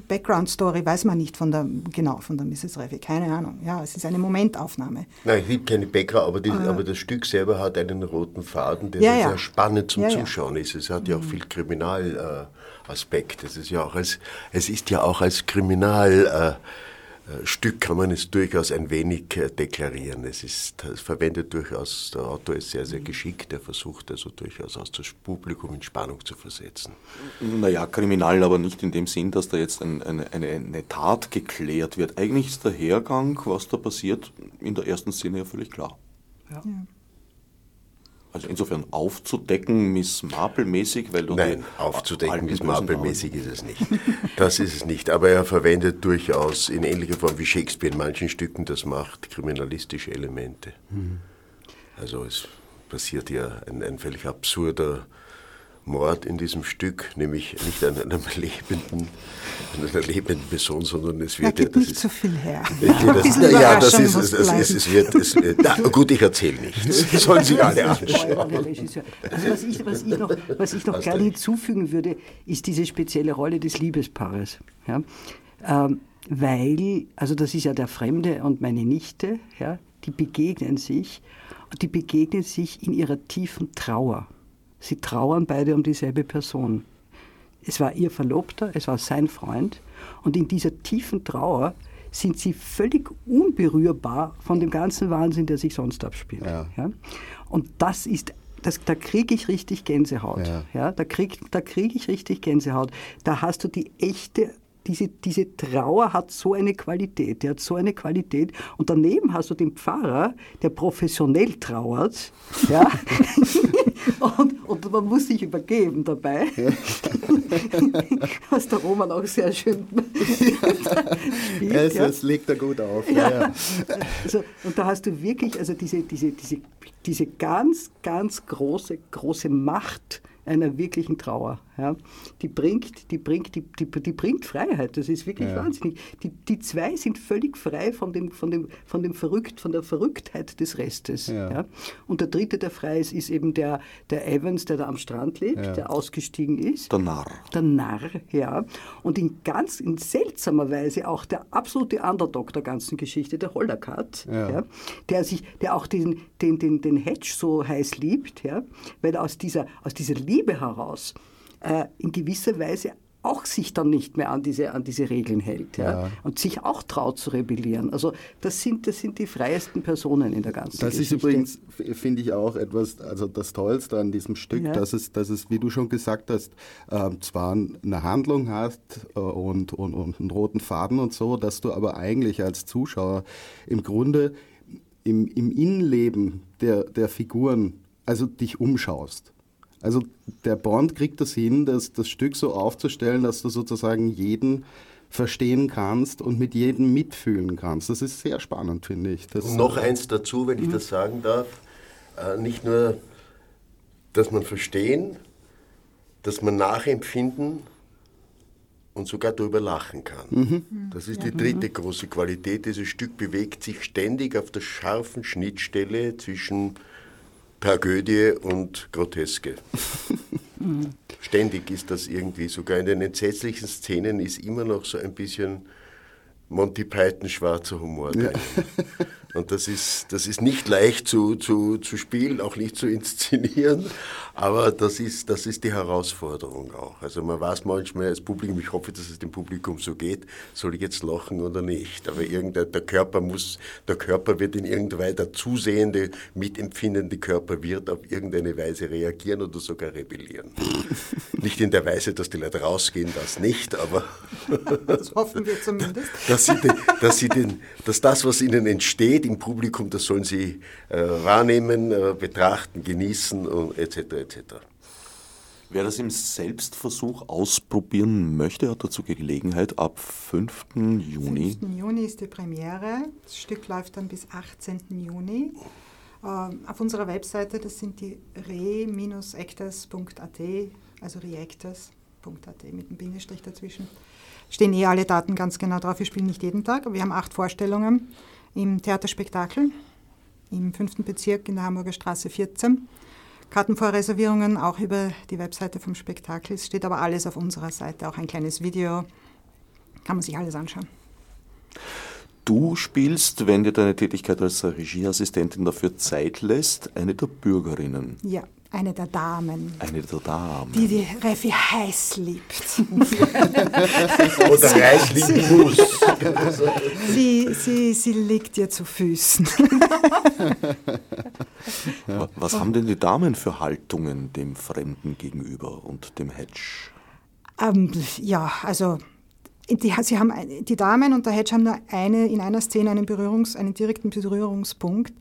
Background-Story, weiß man nicht von der, genau, von der Mrs. Reffy, keine Ahnung. Ja, es ist eine Momentaufnahme. Nein, es gibt keine Background, aber, die, äh, aber, das Stück selber hat einen roten Faden, der ja, sehr ja. spannend zum ja, Zuschauen ist. Es hat ja auch mhm. viel Kriminalaspekt. Es ist ja auch als, es ist ja auch als Kriminal äh, Stück kann man es durchaus ein wenig äh, deklarieren. Es ist es verwendet durchaus, der Autor ist sehr, sehr geschickt, er versucht also durchaus auch das Publikum in Spannung zu versetzen. Naja, kriminal, aber nicht in dem Sinn, dass da jetzt ein, eine, eine, eine Tat geklärt wird. Eigentlich ist der Hergang, was da passiert, in der ersten Szene ja völlig klar. Ja. Also insofern aufzudecken, Miss Marple-mäßig, weil du Nein, aufzudecken, Miss Marple-mäßig ist es nicht. Das ist es nicht. Aber er verwendet durchaus in ähnlicher Form wie Shakespeare in manchen Stücken das macht, kriminalistische Elemente. Mhm. Also es passiert ja ein, ein völlig absurder Mord in diesem Stück, nämlich nicht an einem lebenden, an einer lebenden Person, sondern es wird Da geht ja, nicht so viel her. Ja, das, bisschen ja, das ist, muss es, es, wird, es, wird- na, gut, ich erzähle nichts. Das sollen sich alle anschauen. Also was ich, was ich noch, was ich noch gerne hinzufügen würde, ist diese spezielle Rolle des Liebespaares. Ja? Ähm, weil, also das ist ja der Fremde und meine Nichte, ja, die begegnen sich und die begegnen sich in ihrer tiefen Trauer. Sie trauern beide um dieselbe Person. Es war ihr Verlobter, es war sein Freund und in dieser tiefen Trauer sind sie völlig unberührbar von dem ganzen Wahnsinn, der sich sonst abspielt. Ja. Ja? Und das ist, das, da kriege ich richtig Gänsehaut. Ja. Ja. da kriege da krieg ich richtig Gänsehaut. Da hast du die echte, diese, diese Trauer hat so eine Qualität, die hat so eine Qualität. Und daneben hast du den Pfarrer, der professionell trauert. Ja? und, und man muss sich übergeben dabei. Was der Roman auch sehr schön spielt. Es, ja? es legt er gut auf. Ja. Ja. Also, und da hast du wirklich also diese, diese, diese, diese ganz, ganz große, große Macht einer wirklichen Trauer. Ja. Die, bringt, die, bringt, die, die, die bringt Freiheit. Das ist wirklich Ja. wahnsinnig. Die, die zwei sind völlig frei von, dem, von, dem, von, dem Verrückt, von der Verrücktheit des Restes. Ja. Ja. Und der dritte, der frei ist, ist eben der, der Evans, der da am Strand lebt, Ja. der ausgestiegen ist. Der Narr. Der Narr, ja. Und in ganz in seltsamer Weise auch der absolute Underdog der ganzen Geschichte, der Hollerkat, Ja. ja. der, sich, der auch den, den, den, den Hedge so heiß liebt, ja, weil er aus dieser, aus dieser Liebe heraus äh, in gewisser Weise auch sich dann nicht mehr an diese, an diese Regeln hält ja, Ja. und sich auch traut zu rebellieren. Also das sind, das sind die freiesten Personen in der ganzen Das ist Geschichte. übrigens, f- finde ich auch etwas, also das Tollste an diesem Stück, Ja. dass, es, dass es, wie du schon gesagt hast, ähm, zwar eine Handlung hast äh, und, und, und einen roten Faden und so, dass du aber eigentlich als Zuschauer im Grunde im, im Innenleben der, der Figuren, also dich umschaust. Also der Bond kriegt das hin, das, das Stück so aufzustellen, dass du sozusagen jeden verstehen kannst und mit jedem mitfühlen kannst. Das ist sehr spannend, finde ich. Das, Und noch eins dazu, wenn ich das sagen darf. Äh, nicht nur, dass man verstehen, dass man nachempfinden und sogar darüber lachen kann. Das ist die dritte große Qualität. Dieses Stück bewegt sich ständig auf der scharfen Schnittstelle zwischen Tragödie und Groteske. Ständig ist das irgendwie, sogar in den entsetzlichen Szenen ist immer noch so ein bisschen Monty Python schwarzer Humor drin. Und das ist, das ist nicht leicht zu, zu, zu spielen, auch nicht zu inszenieren, aber das ist, das ist die Herausforderung auch. Also man weiß manchmal als Publikum, ich hoffe, dass es dem Publikum so geht, soll ich jetzt lachen oder nicht. Aber irgendein, der Körper muss, der Körper wird in irgendeiner Weise, der zusehende, mitempfindende Körper wird auf irgendeine Weise reagieren oder sogar rebellieren. nicht in der Weise, dass die Leute rausgehen, das nicht, aber Das hoffen wir zumindest. dass, sie den, dass, sie den, dass das, was ihnen entsteht im Publikum, das sollen sie äh, wahrnehmen, äh, betrachten, genießen und etc. etc. Wer das im Selbstversuch ausprobieren möchte, hat dazu Gelegenheit ab 5. Juni. 5. Juni ist die Premiere. Das Stück läuft dann bis 18. Juni. Ähm, auf unserer Webseite, das sind die re-actors.at, also reactors.at mit einem Bindestrich dazwischen, stehen eh alle Daten ganz genau drauf. Wir spielen nicht jeden Tag, aber wir haben acht Vorstellungen im Theaterspektakel im 5. Bezirk in der Hamburger Straße 14. Kartenvorreservierungen auch über die Webseite vom Spektakel. Es steht aber alles auf unserer Seite, auch ein kleines Video. Kann man sich alles anschauen. Du spielst, wenn dir deine Tätigkeit als Regieassistentin dafür Zeit lässt, eine der Bürgerinnen. Ja, eine der Damen. Eine der Damen. Die die Reffi heiß liebt. Oder heiß lieben muss. sie, sie, sie liegt ihr zu Füßen. Was haben denn die Damen für Haltungen dem Fremden gegenüber und dem Hedge? Ähm, ja, also die, sie haben, die Damen und der Hedge haben nur eine, in einer Szene einen, Berührungs-, einen direkten Berührungspunkt.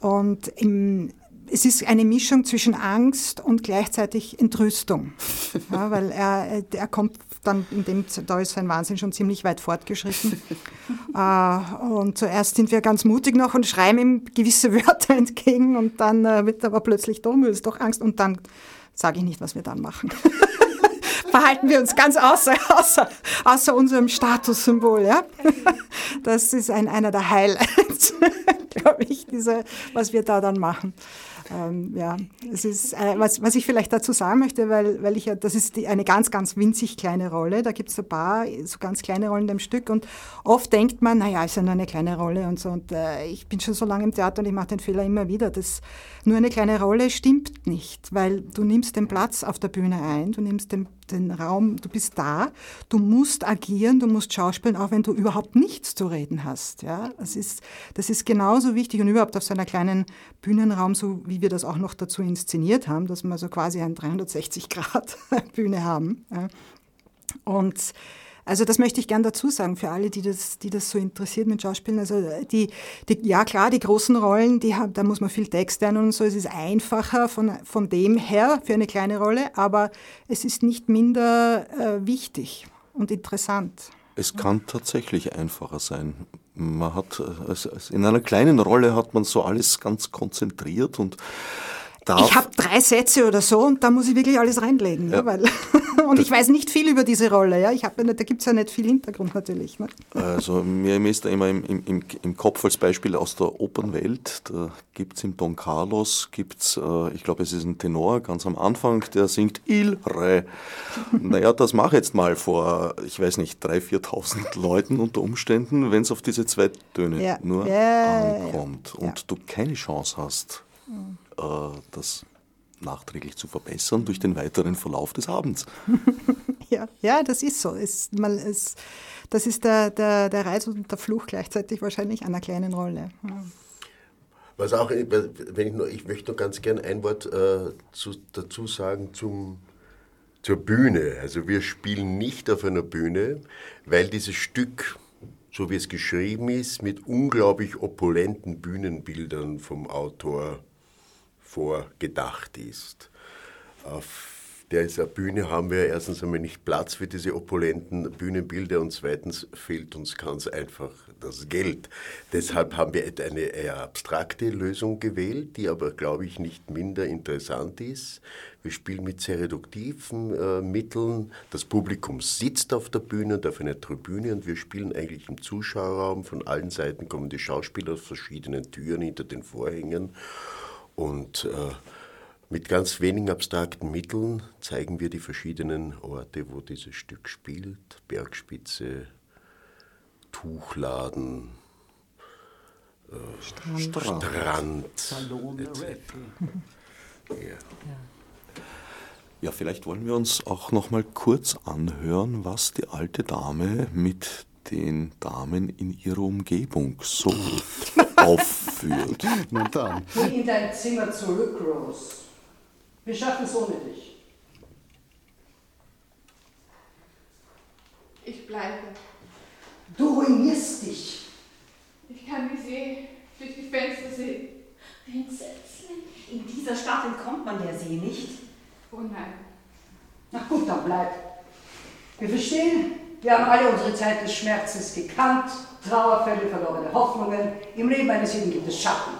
Und im, es ist eine Mischung zwischen Angst und gleichzeitig Entrüstung. Ja, weil er, er kommt dann, in dem, da ist sein Wahnsinn schon ziemlich weit fortgeschritten. äh, und zuerst sind wir ganz mutig noch und schreiben ihm gewisse Wörter entgegen und dann äh, wird aber plötzlich dumm, ist doch Angst und dann sage ich nicht, was wir dann machen. Verhalten wir uns ganz außer, außer, außer unserem Statussymbol. Ja? Das ist ein, einer der Highlights, glaube ich, diese, was wir da dann machen. Ähm, ja, es ist, äh, was, was ich vielleicht dazu sagen möchte, weil, weil ich ja, das ist die, eine ganz, ganz winzig kleine Rolle. Da gibt es ein paar so ganz kleine Rollen im Stück und oft denkt man, naja, ist ja nur eine kleine Rolle und so. Und äh, ich bin schon so lange im Theater und ich mache den Fehler immer wieder. Das nur eine kleine Rolle stimmt nicht, weil du nimmst den Platz auf der Bühne ein, du nimmst den den Raum, du bist da, du musst agieren, du musst schauspielen, auch wenn du überhaupt nichts zu reden hast. Ja? Das, ist, das ist genauso wichtig und überhaupt auf so einer kleinen Bühnenraum, so wie wir das auch noch dazu inszeniert haben, dass wir so quasi eine 360-Grad-Bühne haben. Ja? Und also das möchte ich gern dazu sagen für alle, die das, die das so interessiert mit Schauspielen. Also die, die, ja klar, die großen Rollen, die haben, da muss man viel Text lernen und so. Es ist einfacher von, von dem her für eine kleine Rolle, aber es ist nicht minder äh, wichtig und interessant. Es kann tatsächlich einfacher sein. Man hat, äh, in einer kleinen Rolle hat man so alles ganz konzentriert und darf. Ich habe drei Sätze oder so und da muss ich wirklich alles reinlegen. Ja. Ja, weil und ich weiß nicht viel über diese Rolle. Ja? Ich hab, da gibt es ja nicht viel Hintergrund natürlich. Ne? Also mir, ist da immer im, im, im Kopf als Beispiel aus der Opernwelt, da gibt es im Don Carlos, gibt's, äh, ich glaube es ist ein Tenor ganz am Anfang, der singt Il Re. naja, das mache ich jetzt mal vor, ich weiß nicht, 3.000, 4.000 Leuten unter Umständen, wenn es auf diese zwei Töne ja. nur ankommt und du keine Chance hast. Mhm das nachträglich zu verbessern durch den weiteren Verlauf des Abends. ja, ja, das ist so. Es, man, es, das ist der, der, der Reiz und der Fluch gleichzeitig wahrscheinlich einer kleinen Rolle. Ja. Was auch, wenn ich, noch, ich möchte noch ganz gerne ein Wort äh, zu, dazu sagen zum, zur Bühne. Also wir spielen nicht auf einer Bühne, weil dieses Stück, so wie es geschrieben ist, mit unglaublich opulenten Bühnenbildern vom Autor vorgedacht ist. Auf dieser Bühne haben wir erstens einmal nicht Platz für diese opulenten Bühnenbilder und zweitens fehlt uns ganz einfach das Geld. Deshalb haben wir eine eher abstrakte Lösung gewählt, die aber, glaube ich, nicht minder interessant ist. Wir spielen mit sehr reduktiven äh, Mitteln. Das Publikum sitzt auf der Bühne und auf einer Tribüne und wir spielen eigentlich im Zuschauerraum. Von allen Seiten kommen die Schauspieler aus verschiedenen Türen hinter den Vorhängen. Und äh, mit ganz wenigen abstrakten Mitteln zeigen wir die verschiedenen Orte, wo dieses Stück spielt. Bergspitze, Tuchladen, äh, Strand, Strand, Strand ja. ja, vielleicht wollen wir uns auch noch mal kurz anhören, was die alte Dame mit den Damen in ihrer Umgebung so aufführt. Na dann. Geh in dein Zimmer zurück, Rose. Wir schaffen es ohne dich. Ich bleibe. Du ruinierst dich. Ich kann die See durch die Fenster sehen. Entsetzlich. In dieser Stadt entkommt man der See nicht. Oh nein. Na gut, dann bleib. Wir verstehen, wir haben alle unsere Zeit des Schmerzes gekannt, Trauerfälle, verlorene Hoffnungen. Im Leben eines jeden gibt es Schatten.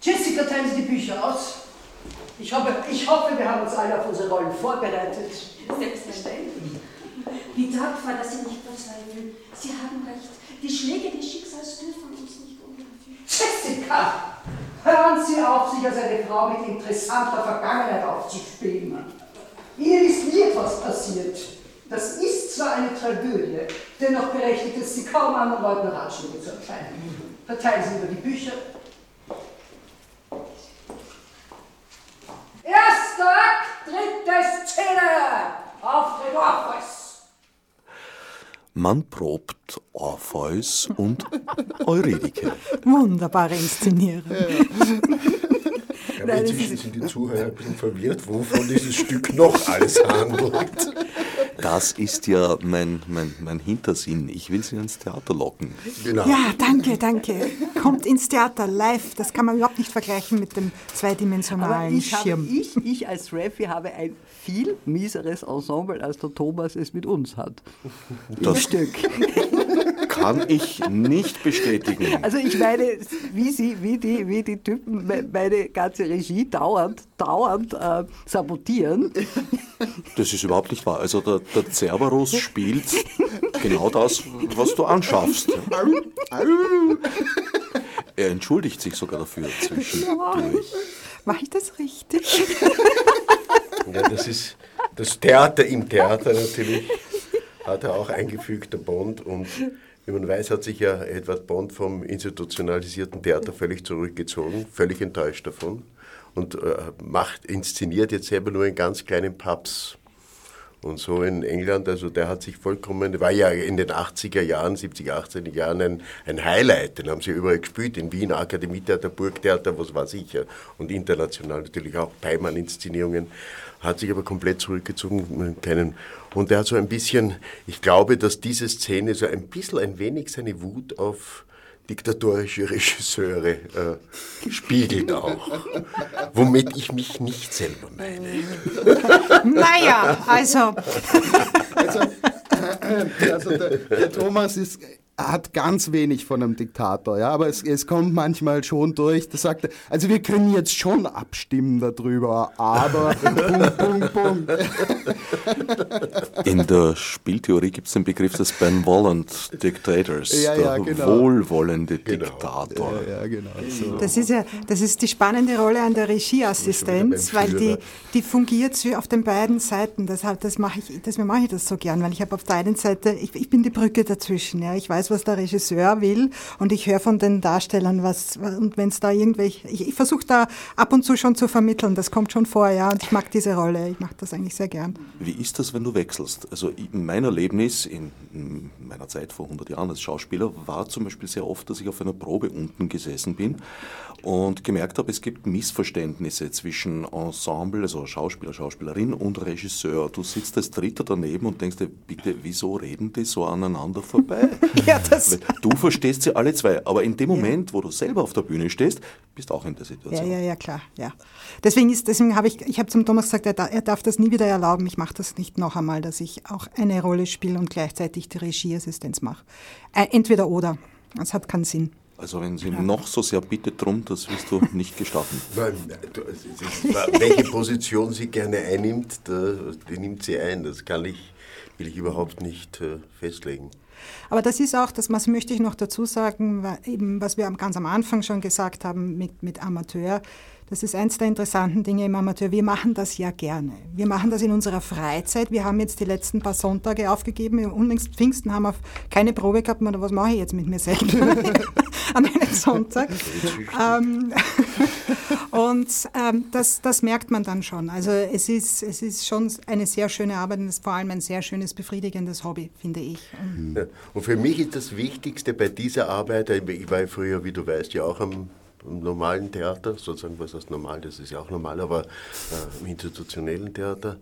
Jessica, teilen Sie die Bücher aus. Ich hoffe, ich hoffe, wir haben uns alle auf unsere Rollen vorbereitet. Selbstverständlich. Wie tapfer, dass Sie nicht verzweifeln. Sie haben recht. Die Schläge des Schicksals dürfen uns nicht unerfüllen. Jessica! Hören Sie auf, sich als eine Frau mit interessanter Vergangenheit aufzuspielen. Ihnen ist nie etwas passiert. Das ist zwar eine Tragödie, dennoch berechtigt es Sie kaum anderen Leuten Ratschläge zu erteilen. Verteilen Sie über die Bücher. Erster Akt, dritte Szene. Auftritt Orpheus. Man probt Orpheus und Eurydike. Wunderbare Inszenierung. Ja, inzwischen sind die Zuhörer ein bisschen verwirrt, wovon dieses Stück noch alles handelt. Das ist ja mein, mein, mein Hintersinn. Ich will sie ins Theater locken. Genau. Ja, danke, danke. Kommt ins Theater live. Das kann man überhaupt nicht vergleichen mit dem Aber zweidimensionalen ich, habe, Schirm. ich, ich als Raffi habe ein viel mieseres Ensemble, als der Thomas es mit uns hat. Im Das- Stück. Kann ich nicht bestätigen. Also ich meine, wie, sie, wie, die, wie die Typen me- meine ganze Regie dauernd, dauernd äh, sabotieren. Das ist überhaupt nicht wahr. Also der, der Cerberus spielt genau das, was du anschaffst. Er entschuldigt sich sogar dafür zwischendurch. Mache ich das richtig? Ja, das ist das Theater im Theater natürlich. Hat er auch eingefügt, der Bond. Und wie man weiß, hat sich ja Edward Bond vom institutionalisierten Theater völlig zurückgezogen, völlig enttäuscht davon. Und äh, macht, inszeniert jetzt selber nur in ganz kleinen Pubs. Und so in England, also der hat sich vollkommen, war ja in den 80er Jahren, 70er, 80er Jahren ein, ein Highlight, den haben sie überall gespielt, in Wien, Akademietheater, Burgtheater, was ich ja, und international natürlich auch Peimann-Inszenierungen, hat sich aber komplett zurückgezogen, kleinen, und der hat so ein bisschen, ich glaube, dass diese Szene so ein bisschen, ein wenig seine Wut auf diktatorische Regisseure äh, spiegelt auch, womit ich mich nicht selber meine. Naja, also. Also der, der Thomas ist, hat ganz wenig von einem Diktator, ja, aber es, es kommt manchmal schon durch, da sagt er, also wir können jetzt schon abstimmen darüber, aber Punkt, Punkt, Punkt. In der Spieltheorie gibt es den Begriff des Benevolent Dictators, Ja, ja, der genau. wohlwollende Diktator. Ja, genau. So. Das ist ja, das ist die spannende Rolle an der Regieassistenz, weil die, die fungiert so auf den beiden Seiten. Deshalb, das mache ich, deswegen mache ich das so gern, weil ich habe auf der einen Seite, ich, ich bin die Brücke dazwischen. Ja, ich weiß, was der Regisseur will und ich höre von den Darstellern was. Und wenn es da irgendwelche, ich, ich versuche da ab und zu schon zu vermitteln. Das kommt schon vor, ja. Und ich mag diese Rolle. Ich mache das eigentlich sehr gern. Wie ist das, wenn du wechselst? Also in mein Erlebnis in meiner Zeit vor 100 Jahren als Schauspieler war zum Beispiel sehr oft, dass ich auf einer Probe unten gesessen bin und gemerkt habe, es gibt Missverständnisse zwischen Ensemble, also Schauspieler, Schauspielerin und Regisseur. Du sitzt als Dritter daneben und denkst dir, bitte, wieso reden die so aneinander vorbei? Ja, das. Du verstehst sie alle zwei, aber in dem Moment, wo du selber auf der Bühne stehst, bist auch in der Ja, Situation. ja, ja, klar, ja. Deswegen ist, deswegen habe ich, ich habe zum Thomas gesagt, er, da- er darf das nie wieder erlauben. Ich mache das nicht noch einmal, dass ich auch eine Rolle spiele und gleichzeitig die Regieassistenz mache. Äh, entweder oder. Das hat keinen Sinn. Also wenn sie noch so sehr bittet drum, das wirst du nicht gestatten. Nein, du, es ist- welche Position sie gerne einnimmt, die nimmt sie ein. Das kann ich, will ich überhaupt nicht äh, festlegen. Aber das ist auch, das möchte ich noch dazu sagen, eben, was wir ganz am Anfang schon gesagt haben mit, mit Amateur. Das ist eins der interessanten Dinge im Amateur. Wir machen das ja gerne. Wir machen das in unserer Freizeit. Wir haben jetzt die letzten paar Sonntage aufgegeben. Unlängst Pfingsten haben wir keine Probe gehabt. Oder was mache ich jetzt mit mir selber an einem Sonntag? ähm, und ähm, das, das merkt man dann schon. Also es ist, es ist schon eine sehr schöne Arbeit und es ist vor allem ein sehr schönes, befriedigendes Hobby, finde ich. Und Ja. Und für mich ist das Wichtigste bei dieser Arbeit, ich war früher, wie du weißt, ja auch am, am normalen Theater, sozusagen was heißt normal, das ist ja auch normal, aber äh, im institutionellen Theater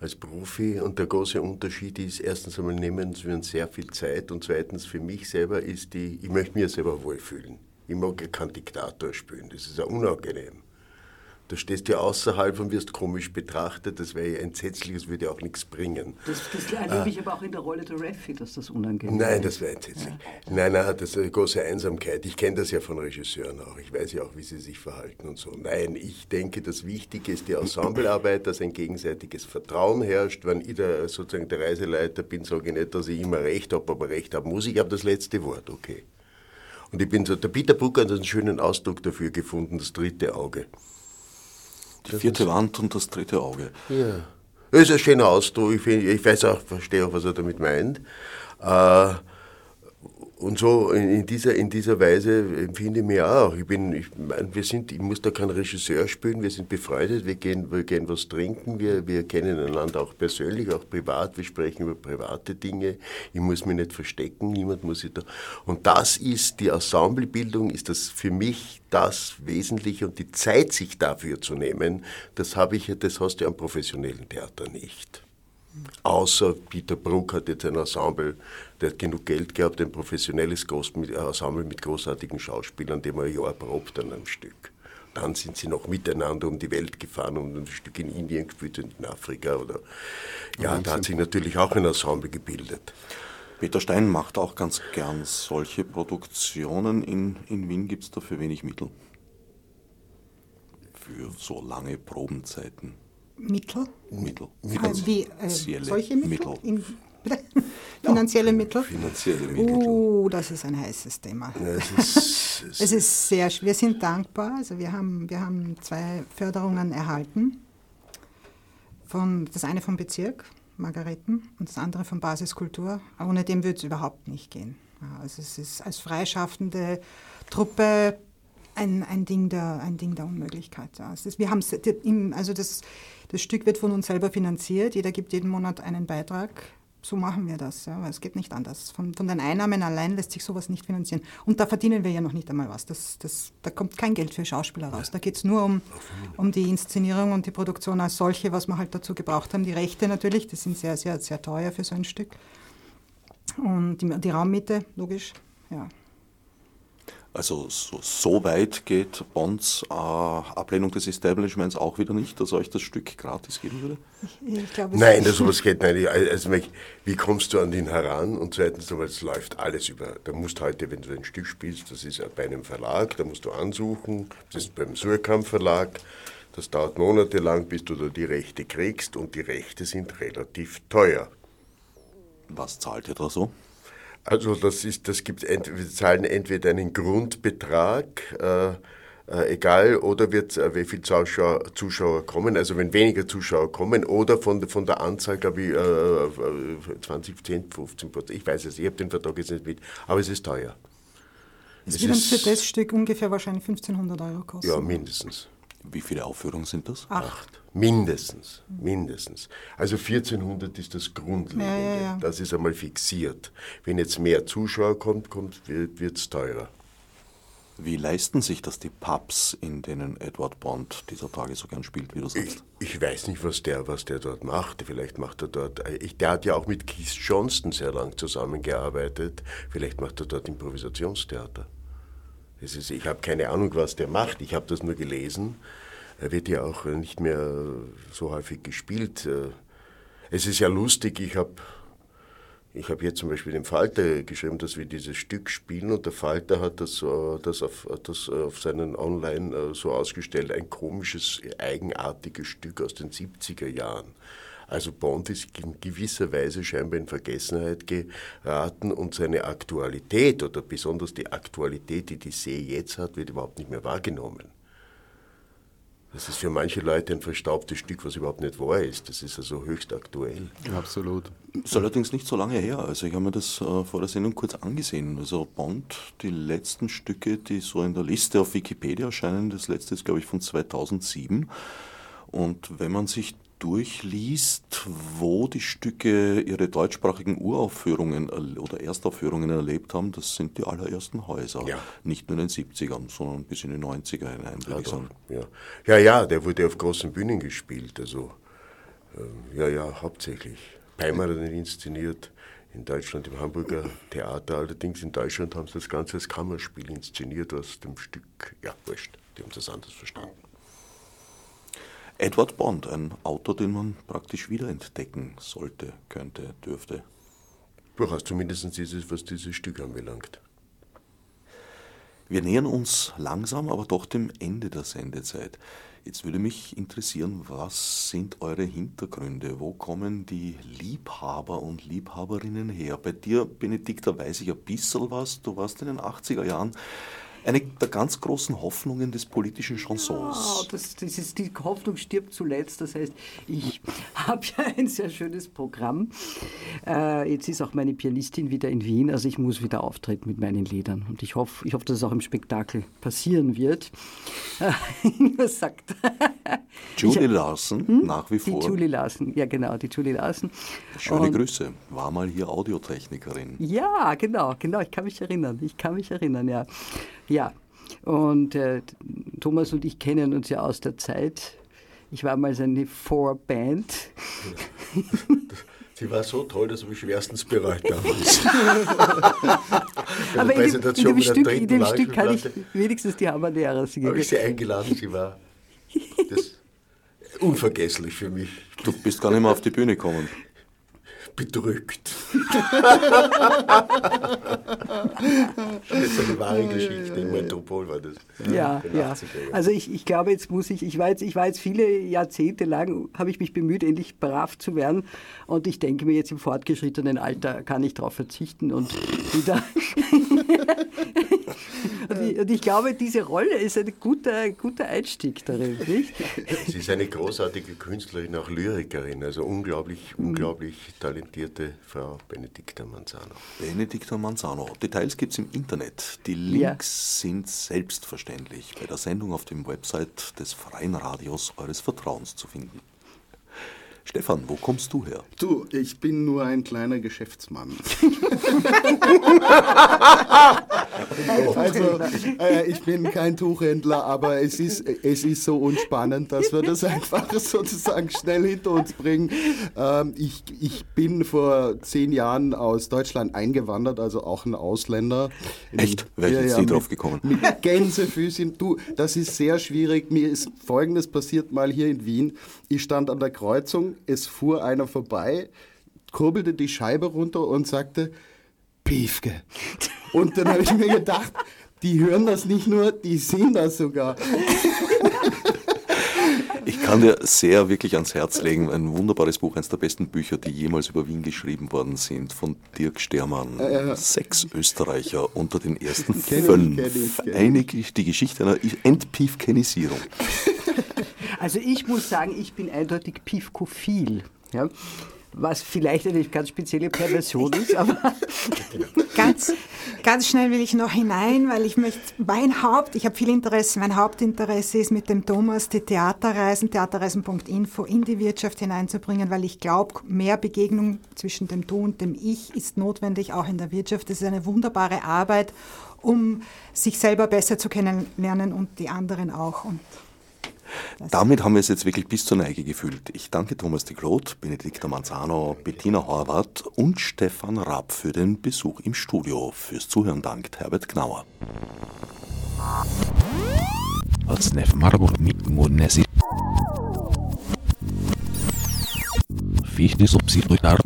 als Profi. Und der große Unterschied ist, erstens einmal nehmen wir uns sehr viel Zeit und zweitens für mich selber ist die, ich möchte mir selber wohlfühlen. Ich mag keinen Diktator spielen, das ist ja unangenehm. Da stehst du ja außerhalb und wirst komisch betrachtet, das wäre ja entsetzlich, das würde ja auch nichts bringen. Das, das erlebe ich aber auch in der Rolle der Raffi, dass das unangenehm Nein, ist. das wäre entsetzlich. Nein, nein, das ist eine große Einsamkeit. Ich kenne das ja von Regisseuren auch. Ich weiß ja auch, wie sie sich verhalten und so. Nein, ich denke, das Wichtige ist die Ensemblearbeit, dass ein gegenseitiges Vertrauen herrscht. Wenn ich der, sozusagen der Reiseleiter bin, sage ich nicht, dass ich immer recht habe, aber recht haben muss. Ich habe das letzte Wort, okay. Und ich bin so, der Peter Bucker hat einen schönen Ausdruck dafür gefunden, das dritte Auge. Die vierte Wand und das dritte Auge. Ja. Das ist ein schöner Ausdruck. Ich, ich weiß auch, verstehe auch, was er damit meint. Äh, und so in dieser, in dieser Weise empfinde ich mich auch. Ich bin, ich mein, wir sind, ich muss da kein Regisseur spielen, wir sind befreundet, wir gehen, wir gehen was trinken, wir, wir kennen einander auch persönlich, auch privat, wir sprechen über private Dinge. Ich muss mich nicht verstecken, niemand muss sich da. Und das ist, die Ensemblebildung ist das für mich das Wesentliche und die Zeit, sich dafür zu nehmen, das habe ich, das hast du am professionellen Theater nicht. Außer Peter Brook hat jetzt ein Ensemble, der hat genug Geld gehabt, ein professionelles Ensemble mit großartigen Schauspielern, die man ein Jahr probt an einem Stück. Dann sind sie noch miteinander um die Welt gefahren und ein Stück in Indien gespielt und in Afrika. Oder ja, da hat sich natürlich auch ein Ensemble gebildet. Peter Stein macht auch ganz gern solche Produktionen. In, in Wien gibt es dafür wenig Mittel. Für so lange Probenzeiten. Mittel? Mittel. Also wie, äh, solche Mittel? Mittel. In, finanzielle Mittel? Finanzielle Mittel. Oh, das ist ein heißes Thema. Ja, es, ist, es ist sehr, wir sind dankbar. Also wir haben, wir haben zwei Förderungen erhalten. Von, das eine vom Bezirk, Margareten, und das andere von Basiskultur. Ohne dem würde es überhaupt nicht gehen. Also es ist als freischaffende Truppe ein, ein, Ding, der, ein Ding der Unmöglichkeit. Ist, wir haben, also das, das Stück wird von uns selber finanziert, jeder gibt jeden Monat einen Beitrag. So machen wir das, ja, weil es geht nicht anders. Von, von den Einnahmen allein lässt sich sowas nicht finanzieren. Und da verdienen wir ja noch nicht einmal was. Das, das, da kommt kein Geld für Schauspieler raus. Da geht es nur um, um die Inszenierung und die Produktion als solche, was wir halt dazu gebraucht haben. Die Rechte natürlich, die sind sehr, sehr, sehr teuer für so ein Stück. Und die, die Raummiete, logisch, ja. Also so, so, weit geht Bonds äh, Ablehnung des Establishments auch wieder nicht, dass euch das Stück gratis geben würde? Ich, glaube, nein, das sowas geht nicht. Also, wie kommst du an den heran? Und zweitens, es läuft alles über. Da musst heute, wenn du ein Stück spielst, das ist bei einem Verlag, da musst du ansuchen, das ist beim Surkamp Verlag. Das dauert monatelang, bis du da die Rechte kriegst und die Rechte sind relativ teuer. Was zahlt ihr da so? Also das ist, das gibt, wir zahlen entweder einen Grundbetrag, äh, äh, egal, oder wird, äh, wie viele Zuschauer, Zuschauer, kommen, also wenn weniger Zuschauer kommen, oder von, von der Anzahl, glaube ich, äh, 20, 10, 15 Prozent, ich weiß es, ich habe den Vertrag jetzt nicht mit, aber es ist teuer. Es, es wird uns für das Stück ungefähr wahrscheinlich 1500 Euro kosten. Ja, mindestens. Wie viele Aufführungen sind das? Acht. Mindestens, mindestens. Also 1400 ist das Grundlegende. Ja, ja, ja. Das ist einmal fixiert. Wenn jetzt mehr Zuschauer kommt, kommt wird es teurer. Wie leisten sich das die Pubs, in denen Edward Bond dieser Tage so gern spielt, wie du sagst? Ich, ich weiß nicht, was der, was der dort macht. Vielleicht macht er dort. Äh, ich, der hat ja auch mit Keith Johnston sehr lang zusammengearbeitet. Vielleicht macht er dort Improvisationstheater. Ist, ich habe keine Ahnung, was der macht. Ich habe das nur gelesen. Er wird ja auch nicht mehr so häufig gespielt. Äh, es ist ja lustig, ich habe ich hab jetzt zum Beispiel dem Falter geschrieben, dass wir dieses Stück spielen und der Falter hat das, äh, das, auf, das auf seinen Online äh, so ausgestellt, ein komisches, eigenartiges Stück aus den 70er Jahren. Also Bond ist in gewisser Weise scheinbar in Vergessenheit geraten und seine Aktualität oder besonders die Aktualität, die die See jetzt hat, wird überhaupt nicht mehr wahrgenommen. Das ist für manche Leute ein verstaubtes Stück, was überhaupt nicht wahr ist. Das ist also höchst aktuell. Absolut. Ist allerdings nicht so lange her. Also ich habe mir das äh, vor der Sendung kurz angesehen. Also Bond, die letzten Stücke, die so in der Liste auf Wikipedia erscheinen, das letzte ist glaube ich von 2007. Und wenn man sich durchliest, wo die Stücke ihre deutschsprachigen Uraufführungen oder Erstaufführungen erlebt haben, das sind die allerersten Häuser. Ja. Nicht nur in den 70ern, sondern bis in die 90er hinein, würde ja, ich sagen. Ja. ja, ja, der wurde auf großen Bühnen gespielt. Also, äh, ja, ja, hauptsächlich. Peimer hat ihn inszeniert. In Deutschland im Hamburger Theater, allerdings in Deutschland haben sie das Ganze als Kammerspiel inszeniert aus dem Stück, ja, wurscht, die haben das anders verstanden. Edward Bond, ein Autor, den man praktisch wiederentdecken sollte, könnte, dürfte. Durchaus, zumindest dieses, was dieses Stück anbelangt. Wir nähern uns langsam, aber doch dem Ende der Sendezeit. Jetzt würde mich interessieren, was sind eure Hintergründe? Wo kommen die Liebhaber und Liebhaberinnen her? Bei dir, Benedikta, weiß ich ein bisschen was. Du warst in den 80er Jahren Eine der ganz großen Hoffnungen des politischen Chansons. Ja, das, das ist, die Hoffnung stirbt zuletzt. Das heißt, ich habe ja ein sehr schönes Programm. Äh, jetzt ist auch meine Pianistin wieder in Wien, also ich muss wieder auftreten mit meinen Liedern. Und ich hoffe, ich hoffe dass es auch im Spektakel passieren wird. Was sagt Julie Larsen, hm? nach wie vor. Die Julie Larsen, ja genau, die Julie Larsen. Schöne Und, Grüße, war mal hier Audiotechnikerin. Ja, genau, genau, ich kann mich erinnern, ich kann mich erinnern, ja. Ja, und äh, Thomas und ich kennen uns ja aus der Zeit. Ich war mal seine Vorband. Sie war so toll, dass ich schwerstens bereut damals. Aber in dem, in dem Stück, in dem Stück kann ich wenigstens die Habanera singen. Habe ich sie eingeladen, sie war das unvergesslich für mich. Du bist gar nicht mehr auf die Bühne gekommen bedrückt. das ist eine wahre Geschichte. In Metropol war das. Ja, ja. Also ich, ich glaube, jetzt muss ich, ich war jetzt, ich war jetzt viele Jahrzehnte lang, habe ich mich bemüht, endlich brav zu werden. Und ich denke mir jetzt im fortgeschrittenen Alter kann ich darauf verzichten und wieder. und, ich, und, ich, glaube, diese Rolle ist ein guter, guter Einstieg darin. Nicht? Sie ist eine großartige Künstlerin, auch Lyrikerin, also unglaublich, mhm. unglaublich talentiert talentierte Frau Benedikta Manzano. Benedikta Manzano. Details gibt es im Internet. Die Links ja. sind selbstverständlich bei der Sendung auf dem Website des Freien Radios eures Vertrauens zu finden. Stefan, wo kommst du her? Du, ich bin nur ein kleiner Geschäftsmann. also, äh, ich bin kein Tuchhändler, aber es ist, es ist so unspannend, dass wir das einfach sozusagen schnell hinter uns bringen. Ähm, ich, ich bin vor zehn Jahren aus Deutschland eingewandert, also auch ein Ausländer. Echt? Wäre ich jetzt ja, nie drauf gekommen? Mit Gänsefüßchen. Du, das ist sehr schwierig. Mir ist Folgendes passiert mal hier in Wien. Ich stand an der Kreuzung es fuhr einer vorbei, kurbelte die Scheibe runter und sagte, Piefke. Und dann habe ich mir gedacht, die hören das nicht nur, die sehen das sogar. Ich kann dir sehr wirklich ans Herz legen, ein wunderbares Buch, eines der besten Bücher, die jemals über Wien geschrieben worden sind, von Dirk Stermann. Äh, Sechs Österreicher unter den ersten fünf. Ich, kenn ich, kenn ich. die Geschichte einer Entpiefkenisierung. Also ich muss sagen, ich bin eindeutig Pifkophil. Ja? was vielleicht eine ganz spezielle Perversion ist, aber ganz, ganz schnell will ich noch hinein, weil ich möchte mein Haupt, ich habe viel Interesse, mein Hauptinteresse ist mit dem Thomas die Theaterreisen, theaterreisen.info in die Wirtschaft hineinzubringen, weil ich glaube, mehr Begegnung zwischen dem Du und dem Ich ist notwendig, auch in der Wirtschaft. Das ist eine wunderbare Arbeit, um sich selber besser zu kennenlernen und die anderen auch. Und damit haben wir es jetzt wirklich bis zur Neige gefühlt. Ich danke Thomas de Groot, Benedikta Manzano, Bettina Horvath und Stefan Rapp für den Besuch im Studio. Fürs Zuhören dankt Herbert Gnauer. Mit Murnesi. Fichte subsidiar